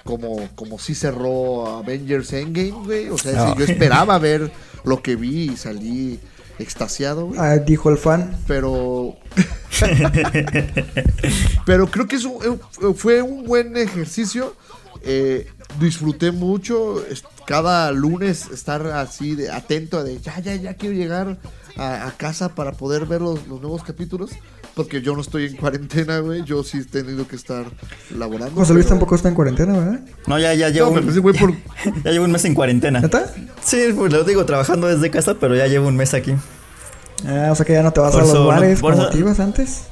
Como, como sí cerró Avengers Endgame, güey. O sea, yo esperaba ver lo que vi y salí extasiado, güey. Ah, dijo el fan. Pero. pero creo que es un- eh, fue un buen ejercicio. Eh, disfruté mucho. Cada lunes estar así de atento de ya, ya, ya quiero llegar a, a casa para poder ver los, los nuevos capítulos. Porque yo no estoy en cuarentena, güey. Yo sí he tenido que estar laborando. José Luis pero- tampoco está en cuarentena, ¿verdad? No, ya, ya llevo, No, un, güey por. ya llevo un mes en cuarentena. ¿Neta? Sí, pues lo digo, trabajando desde casa, pero ya llevo un mes aquí. Ah, o sea que ya no te vas Por a los no- bares por como te ibas antes.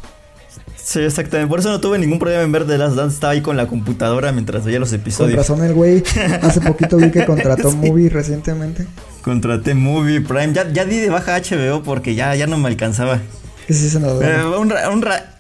Sí, exactamente. Por eso no tuve ningún problema en ver The Last Dance. Estaba ahí con la computadora mientras veía los Con episodios. razón el güey. Hace poquito vi que contrató Movie recientemente. Contraté Movie Prime. Ya, ya di de baja HBO porque ya, ya no me alcanzaba. Que sí se nos da. Eh, un, ra- un, ra-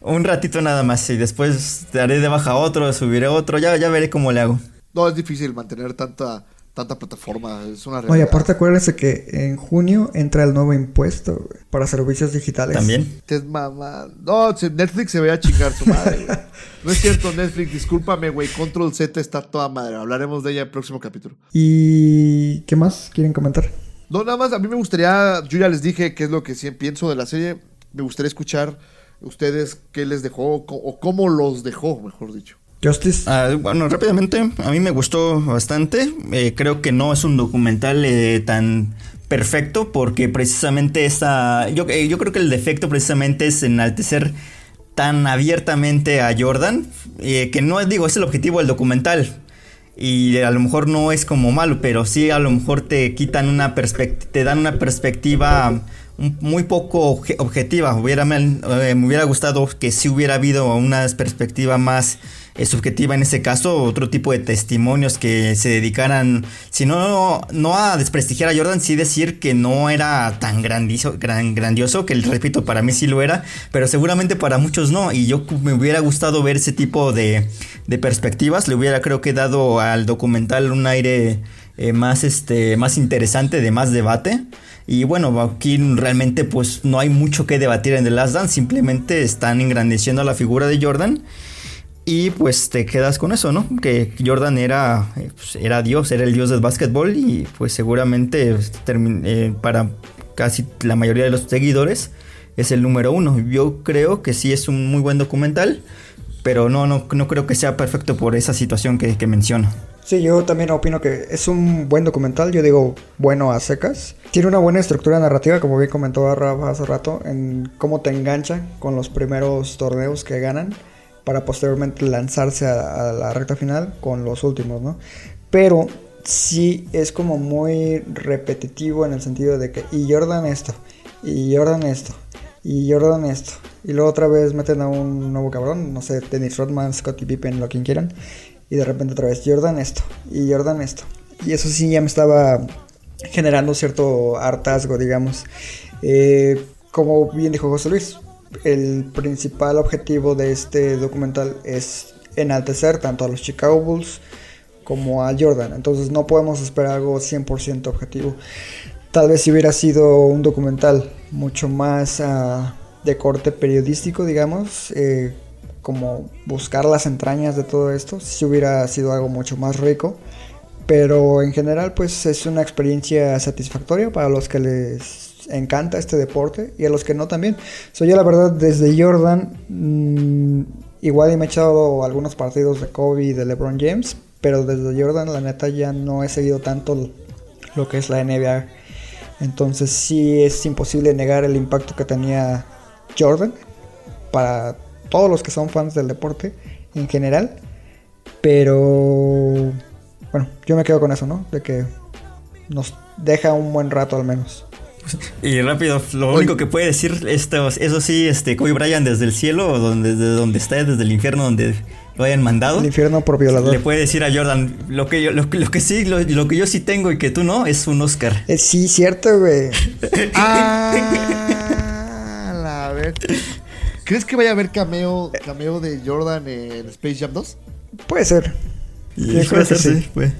un ratito nada más. Y después te haré de baja otro, subiré otro. Ya, ya veré cómo le hago. No, es difícil mantener tanta, tanta plataforma. Es una realidad. Oye, aparte acuérdense que en junio entra el nuevo impuesto güey, para servicios digitales. También. Te es mamá. No, Netflix se ve a chingar su madre, güey. No es cierto, Netflix, discúlpame, güey. Control Z está toda madre. Hablaremos de ella en el próximo capítulo. ¿Y qué más quieren comentar? No, nada más, a mí me gustaría, yo ya les dije qué es lo que sí pienso de la serie. Me gustaría escuchar ustedes qué les dejó o cómo los dejó, mejor dicho. Justice. Ah, bueno, rápidamente, a mí me gustó bastante. Eh, creo que no es un documental eh, tan perfecto porque precisamente esta... Yo, eh, yo creo que el defecto precisamente es enaltecer tan abiertamente a Jordan, eh, que no es, digo, es el objetivo del documental. Y a lo mejor no es como malo, pero sí a lo mejor te quitan una perspectiva, te dan una perspectiva muy poco obje- objetiva. Hubiera, me, eh, me hubiera gustado que sí hubiera habido una perspectiva más subjetiva en ese caso, otro tipo de testimonios que se dedicaran, si no, no a desprestigiar a Jordan, sí decir que no era tan grandizo, gran, grandioso, que repito, para mí sí lo era, pero seguramente para muchos no, y yo me hubiera gustado ver ese tipo de, de perspectivas, le hubiera creo que dado al documental un aire eh, más, este, más interesante, de más debate. Y bueno, aquí realmente pues no hay mucho que debatir en The Last Dance, simplemente están engrandeciendo la figura de Jordan. Y pues te quedas con eso, ¿no? Que Jordan era, eh, pues, era Dios, era el Dios del básquetbol y pues seguramente pues, eh, para casi la mayoría de los seguidores es el número uno. Yo creo que sí es un muy buen documental, pero no, no, no creo que sea perfecto por esa situación que, que menciono. Sí, yo también opino que es un buen documental, yo digo bueno a secas. Tiene una buena estructura narrativa, como bien comentó Rafa hace rato, en cómo te engancha con los primeros torneos que ganan para posteriormente lanzarse a, a la recta final con los últimos, ¿no? Pero sí es como muy repetitivo en el sentido de que y Jordan esto, y Jordan esto, y Jordan esto. Y luego otra vez meten a un nuevo cabrón, no sé, Dennis Rodman, Scottie Pippen, lo quien quieran. Y de repente otra vez Jordan esto, y Jordan esto. Y eso sí ya me estaba generando cierto hartazgo, digamos. Eh, como bien dijo José Luis, el principal objetivo de este documental es enaltecer tanto a los Chicago Bulls como a Jordan. Entonces no podemos esperar algo 100% objetivo. Tal vez si hubiera sido un documental mucho más ah, de corte periodístico, digamos, eh, como buscar las entrañas de todo esto, si hubiera sido algo mucho más rico. Pero en general, pues es una experiencia satisfactoria para los que les encanta este deporte y a los que no también. Soy yo, la verdad, desde Jordan, mm, igual y me he echado algunos partidos de Kobe y de LeBron James, pero desde Jordan, la neta, ya no he seguido tanto lo que es la NBA. Entonces, sí es imposible negar el impacto que tenía Jordan para todos los que son fans del deporte en general. Pero bueno, yo me quedo con eso, ¿no? De que nos deja un buen rato al menos. Y rápido, lo único que puede decir esto, eso sí, este Kobe Bryant desde el cielo, o donde, desde donde está, desde el infierno donde lo hayan mandado. El infierno por violador. Le puede decir a Jordan, lo que yo, lo, que- lo que sí, lo, lo que yo sí tengo y que tú no, es un Oscar. Eh, sí, cierto, güey. Ah, la ver. ¿Crees que vaya a haber cameo, cameo de Jordan en Space Jam 2? Puede ser. Puede ser, sí. sí, puede.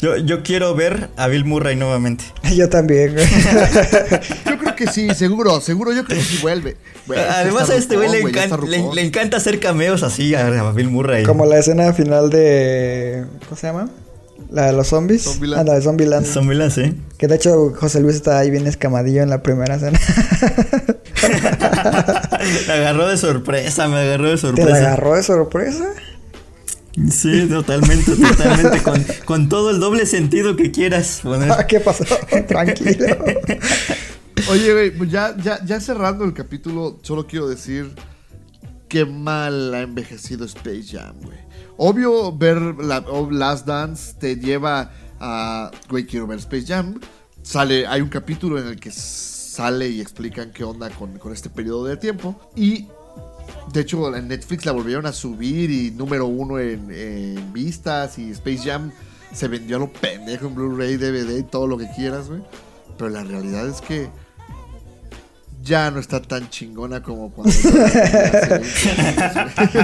Yo, yo quiero ver a Bill Murray nuevamente. Yo también, güey. Yo creo que sí, seguro, seguro. Yo creo que sí vuelve. Que Además a este güey le, le, le encanta hacer cameos así a, a Bill Murray. Como la escena final de. ¿Cómo se llama? La de los zombies. Zombieland. Ah, la de Zombieland. Zombieland, sí. Que de hecho José Luis está ahí bien escamadillo en la primera escena. Me agarró de sorpresa, me agarró de ¿Te sorpresa. la agarró de sorpresa? Sí, totalmente, totalmente. Con, con todo el doble sentido que quieras poner. Ah, ¿Qué pasó? Tranquilo. Oye, güey, pues ya, ya, ya cerrando el capítulo, solo quiero decir qué mal ha envejecido Space Jam, güey. Obvio, ver la, Last Dance te lleva a, güey, quiero ver Space Jam. Sale, hay un capítulo en el que sale y explican qué onda con, con este periodo de tiempo. Y, de hecho, en Netflix la volvieron a subir y número uno en, en vistas y Space Jam se vendió a lo pendejo en Blu-ray, DVD y todo lo que quieras, güey. Pero la realidad es que ya no está tan chingona como cuando...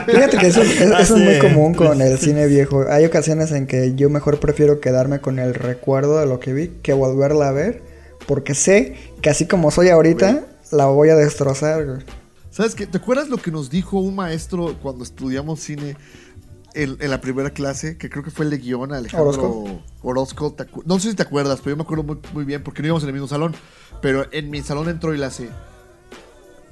Fíjate que eso, es- eso Ah, es muy común con el cine viejo. Hay ocasiones en que yo mejor prefiero quedarme con el recuerdo de lo que vi que volverla a ver. Porque sé que así como soy ahorita, la voy a destrozar. güey. ¿Sabes qué? ¿Te acuerdas lo que nos dijo un maestro cuando estudiamos cine en, en la primera clase? Que creo que fue el de guion, Alejandro Orozco. Orozco. ¿te acu- no sé si te acuerdas, pero yo me acuerdo muy, muy bien porque no íbamos en el mismo salón. Pero en mi salón entró y le hace,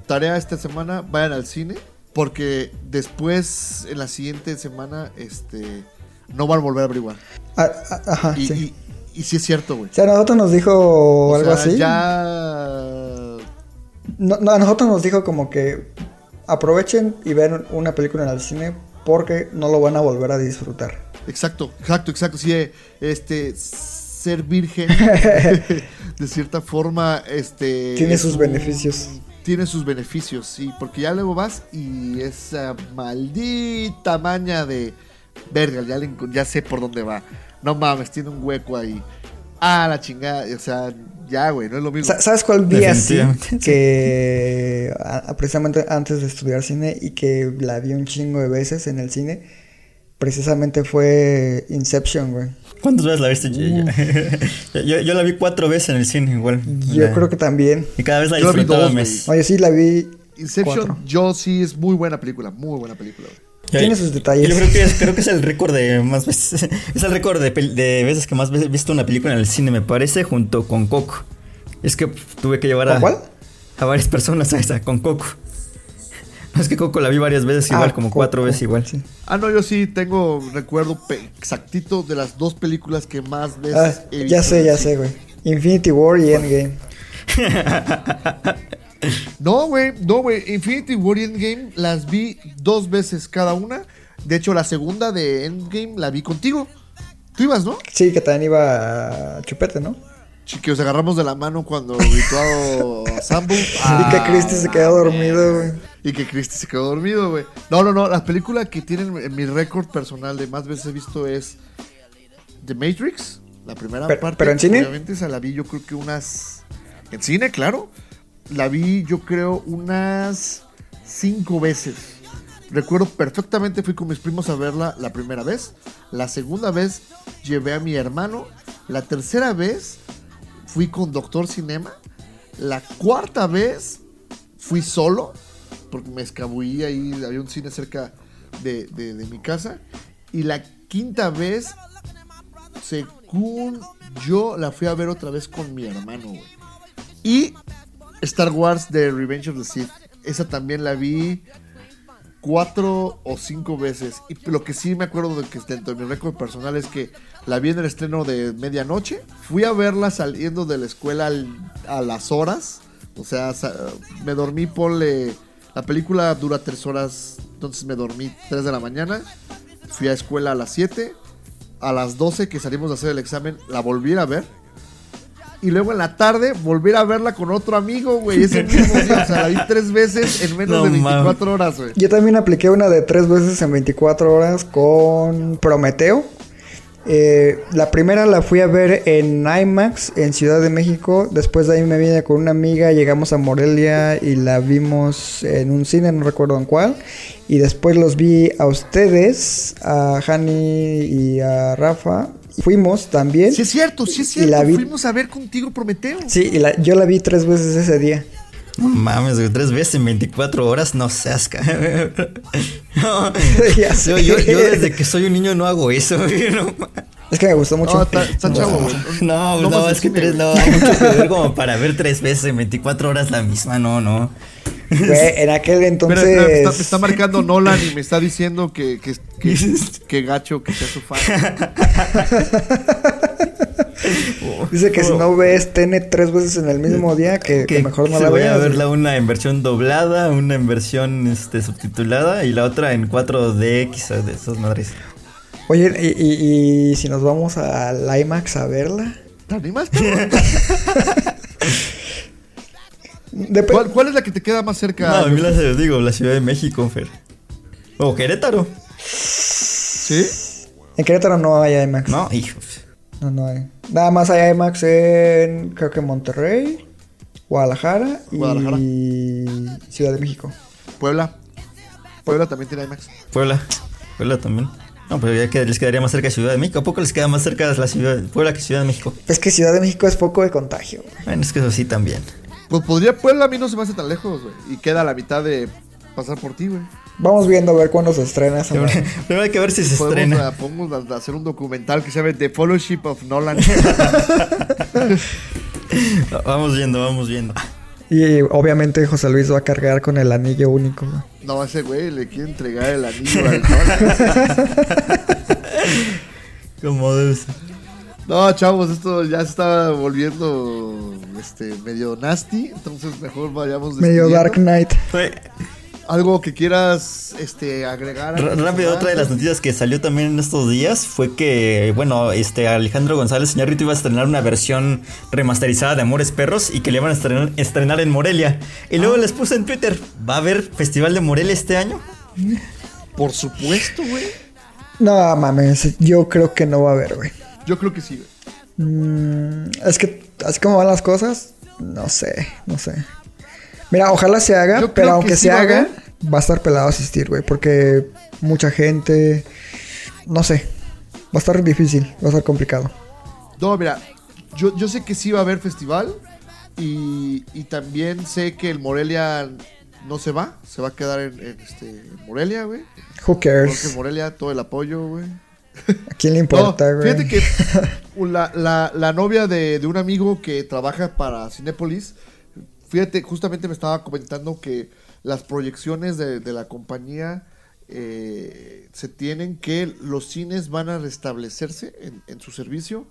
tarea esta semana, vayan al cine. Porque después, en la siguiente semana, este, no van a volver a averiguar. Ah, ah, ajá, Y, sí. y, y sí es cierto, güey. O sea, nosotros nos dijo O algo sea, así. Ya... No, no, a nosotros nos dijo como que aprovechen y ven una película en el cine porque no lo van a volver a disfrutar. Exacto, exacto, exacto. Sí, este, ser virgen, de cierta forma, este... Tiene sus un- beneficios. Tiene sus beneficios, sí, porque ya luego vas y esa maldita maña de... Verga, ya, le ya sé por dónde va. No mames, tiene un hueco ahí. Ah, la chingada, o sea, ya, güey, no es lo mismo. Sa- ¿Sabes cuál vi así? Que a- precisamente antes de estudiar cine y que la vi un chingo de veces en el cine, precisamente fue Inception, güey. ¿Cuántas veces la viste? Yo, yo- yo la vi cuatro veces en el cine, igual. Yo La- creo que también. Y cada vez la Yo la vi disfrutaba dos, más. Oye, sí, la vi. Inception, cuatro. yo sí, es muy buena película, muy buena película. güey. Tiene sus detalles. Yo creo que, es, creo que es el récord de más veces. Es el récord de, veces que más veces he visto una película en el cine, me parece, junto con Coco. Es que tuve que llevar a. ¿Con cuál? A varias personas a esa, con Coco. No, es que Coco la vi varias veces igual, Ah, como Coco, cuatro veces igual. sí. Ah, no, yo sí tengo recuerdo exactito de las dos películas que más veces Ah, he visto ya sé, ya sé, güey. Infinity War y Endgame. No, güey, no, güey. Infinity War y Endgame las vi dos veces cada una. De hecho, la segunda de Endgame la vi contigo. Tú ibas, ¿no? Sí, que también iba a Chupete, ¿no? Sí, que nos agarramos de la mano cuando gritó a Sambo. y que Christy se quedó dormido, güey. Y que Christy se quedó dormido, güey. No, no, no. La película que tienen en mi récord personal de más veces he visto es The Matrix. La primera Pero- parte. pero en cine. Obviamente esa la vi yo creo que unas... En cine, claro. La vi yo creo unas cinco veces. Recuerdo perfectamente, fui con mis primos a verla la primera vez. La segunda vez llevé a mi hermano. La tercera vez fui con Doctor Cinema. La cuarta vez fui solo, porque me escabullí ahí, había un cine cerca de, de- mi casa. Y la quinta vez, según yo, la fui a ver otra vez con mi hermano. Y Star Wars de Revenge of the Sith. Esa también la vi cuatro o cinco veces. Y lo que sí me acuerdo de que dentro de mi récord personal es que la vi en el estreno de medianoche. Fui a verla saliendo de la escuela a las horas. O sea, me dormí, ponle. La película dura tres horas. Entonces me dormí 3 de la mañana. Fui a escuela a las 7. A las 12 que salimos de hacer el examen, la volví a a ver. Y luego en la tarde volver a verla con otro amigo, güey. Ese mismo día. O sea, la vi tres veces en menos No de mames. 24 horas, güey. Yo también apliqué una de tres veces en 24 horas con Prometeo. Eh, la primera la fui a ver en IMAX en Ciudad de México. Después de ahí me vine con una amiga, llegamos a Morelia y la vimos en un cine, no recuerdo en cuál. Y después los vi a ustedes, a Hani y a Rafa. Fuimos también. Sí es cierto, sí es Y la cierto. vi- Fuimos a ver contigo Prometeo. Sí, y la- yo la vi tres veces ese día. No mames, güey, tres veces en 24 horas, no seas no. Yo, yo, yo desde que soy un niño no hago eso, güey, no Es que me gustó mucho. No, está, está chavo, güey. No, es que tres, no, hay mucho que ver como para ver tres veces en 24 horas la misma, no, no. Güey, en aquel entonces. espera, me, está, me está marcando Nolan y me está diciendo que, que, que, que gacho que sea su fan. Dice que si no ves Tenet tres veces en el mismo día, que, que mejor no la voy veas. a verla una en versión doblada, una en versión este, subtitulada y la otra en 4DX de esas madres. Oye, y, y- y si nos vamos al IMAX a verla. ¿Te animas? ¿Cuál, cuál es la que te queda más cerca? No, a mí la digo, la Ciudad de México, Fer. O Querétaro. ¿Sí? En Querétaro no hay IMAX. No, hijos. No, no hay. Nada más hay IMAX en, creo que Monterrey, Guadalajara y Guadalajara. Ciudad de México. Puebla. Puebla también tiene IMAX. Puebla. Puebla también. No, pero ya que les quedaría más cerca Ciudad de México. ¿A poco les queda más cerca la ciudad Puebla que Ciudad de México? Es que Ciudad de México es poco de contagio. Bueno, es que eso sí también. Pues podría Puebla, a mí no se me hace tan lejos, güey. Y queda a la mitad de pasar por ti, güey. Vamos viendo a ver cuándo se estrena esa Primero, hay que ver si se Podemos, estrena. ah, podemos a- hacer un documental que se llame The Fellowship of Nolan. Vamos viendo, vamos viendo. Y obviamente José Luis va a cargar con el anillo único. güey. no, ese güey le quiere entregar el anillo al Nolan. Como debe ser. No, chavos, esto ya se está volviendo este medio nasty, entonces mejor vayamos Medio. Dark Knight. Fue- Algo que quieras este agregar. R- Rápido, otra de las noticias que salió también en estos días fue que, bueno, este Alejandro González Señorito iba a estrenar una versión remasterizada de Amores Perros y que le iban a estrenar, estrenar en Morelia. Y Ah. luego les puse en Twitter, ¿va a haber Festival de Morelia este año? Por supuesto, güey. No mames, yo creo que no va a haber, güey. Yo creo que sí, güey. Mm, es que así como van las cosas, no sé, no sé. Mira, ojalá se haga, Yo pero que aunque sí se va haga, va a estar pelado asistir, güey, porque mucha gente, no sé, va a estar difícil, va a estar complicado. No, mira, yo, yo sé que sí va a haber festival y, y también sé que el Morelia no se va, se va a quedar en, en, este, en Morelia, güey. Who Porque cares? en Morelia todo el apoyo, güey. ¿A quién le No, importa, güey? fíjate que la, la- la novia de, de un amigo que trabaja para Cinépolis, fíjate, justamente me estaba comentando que las proyecciones de, de la compañía eh, se tienen que los cines van a restablecerse en, en su servicio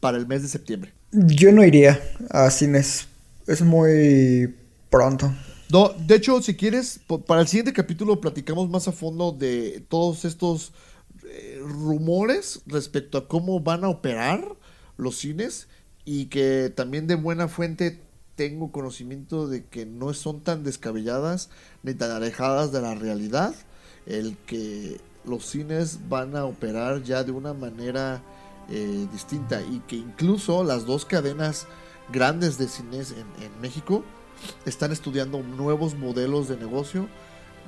para el mes de septiembre. Yo no iría a cines, es muy pronto. No, de hecho, si quieres, para el siguiente capítulo platicamos más a fondo de todos estos rumores respecto a cómo van a operar los cines y que también de buena fuente tengo conocimiento de que no son tan descabelladas ni tan alejadas de la realidad el que los cines van a operar ya de una manera eh, distinta y que incluso las dos cadenas grandes de cines en, en México están estudiando nuevos modelos de negocio,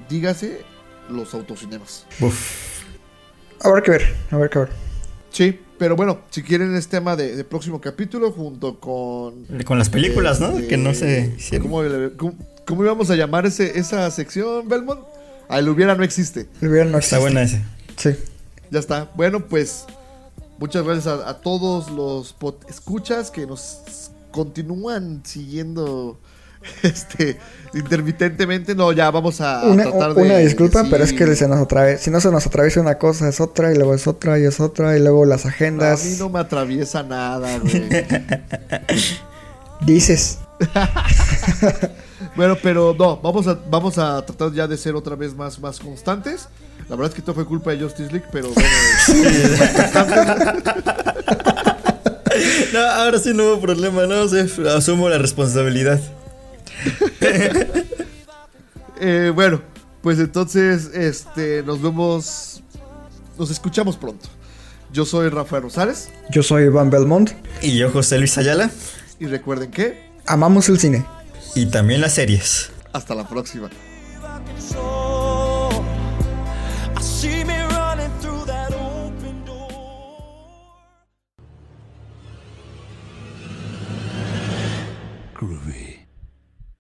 dígase los autocinemas. Habrá que ver, habrá que ver. Sí, pero bueno, si quieren es tema de, de próximo capítulo junto con... Con las películas, ¿no? Que no se hicieron. ¿cómo, cómo- cómo íbamos a llamar ese, esa sección, Belmont? Ah, el hubiera no existe. El video no Está existe. buena ese. Sí. Ya está. Bueno, pues muchas gracias a, a todos los escuchas que nos continúan siguiendo este intermitentemente. No, ya vamos a, a Una, tratar de una disculpa, pero es que se nos atraviesa, si no se nos atraviesa una cosa es otra y luego es otra y es otra y luego las A agendas. mí no me atraviesa nada, güey. Dices. bueno, pero no, vamos a, vamos a tratar ya de ser otra vez más, más constantes. La verdad es que todo fue culpa de Justice League, pero bueno. No, ahora sí no hubo problema, no sé, asumo la responsabilidad. eh, bueno, pues entonces este, nos vemos, nos escuchamos pronto. Yo soy Rafael Rosales Yo soy Van Belmont. Y yo, José Luis Ayala. y recuerden que Amamos el cine. Y también las series. hasta la próxima.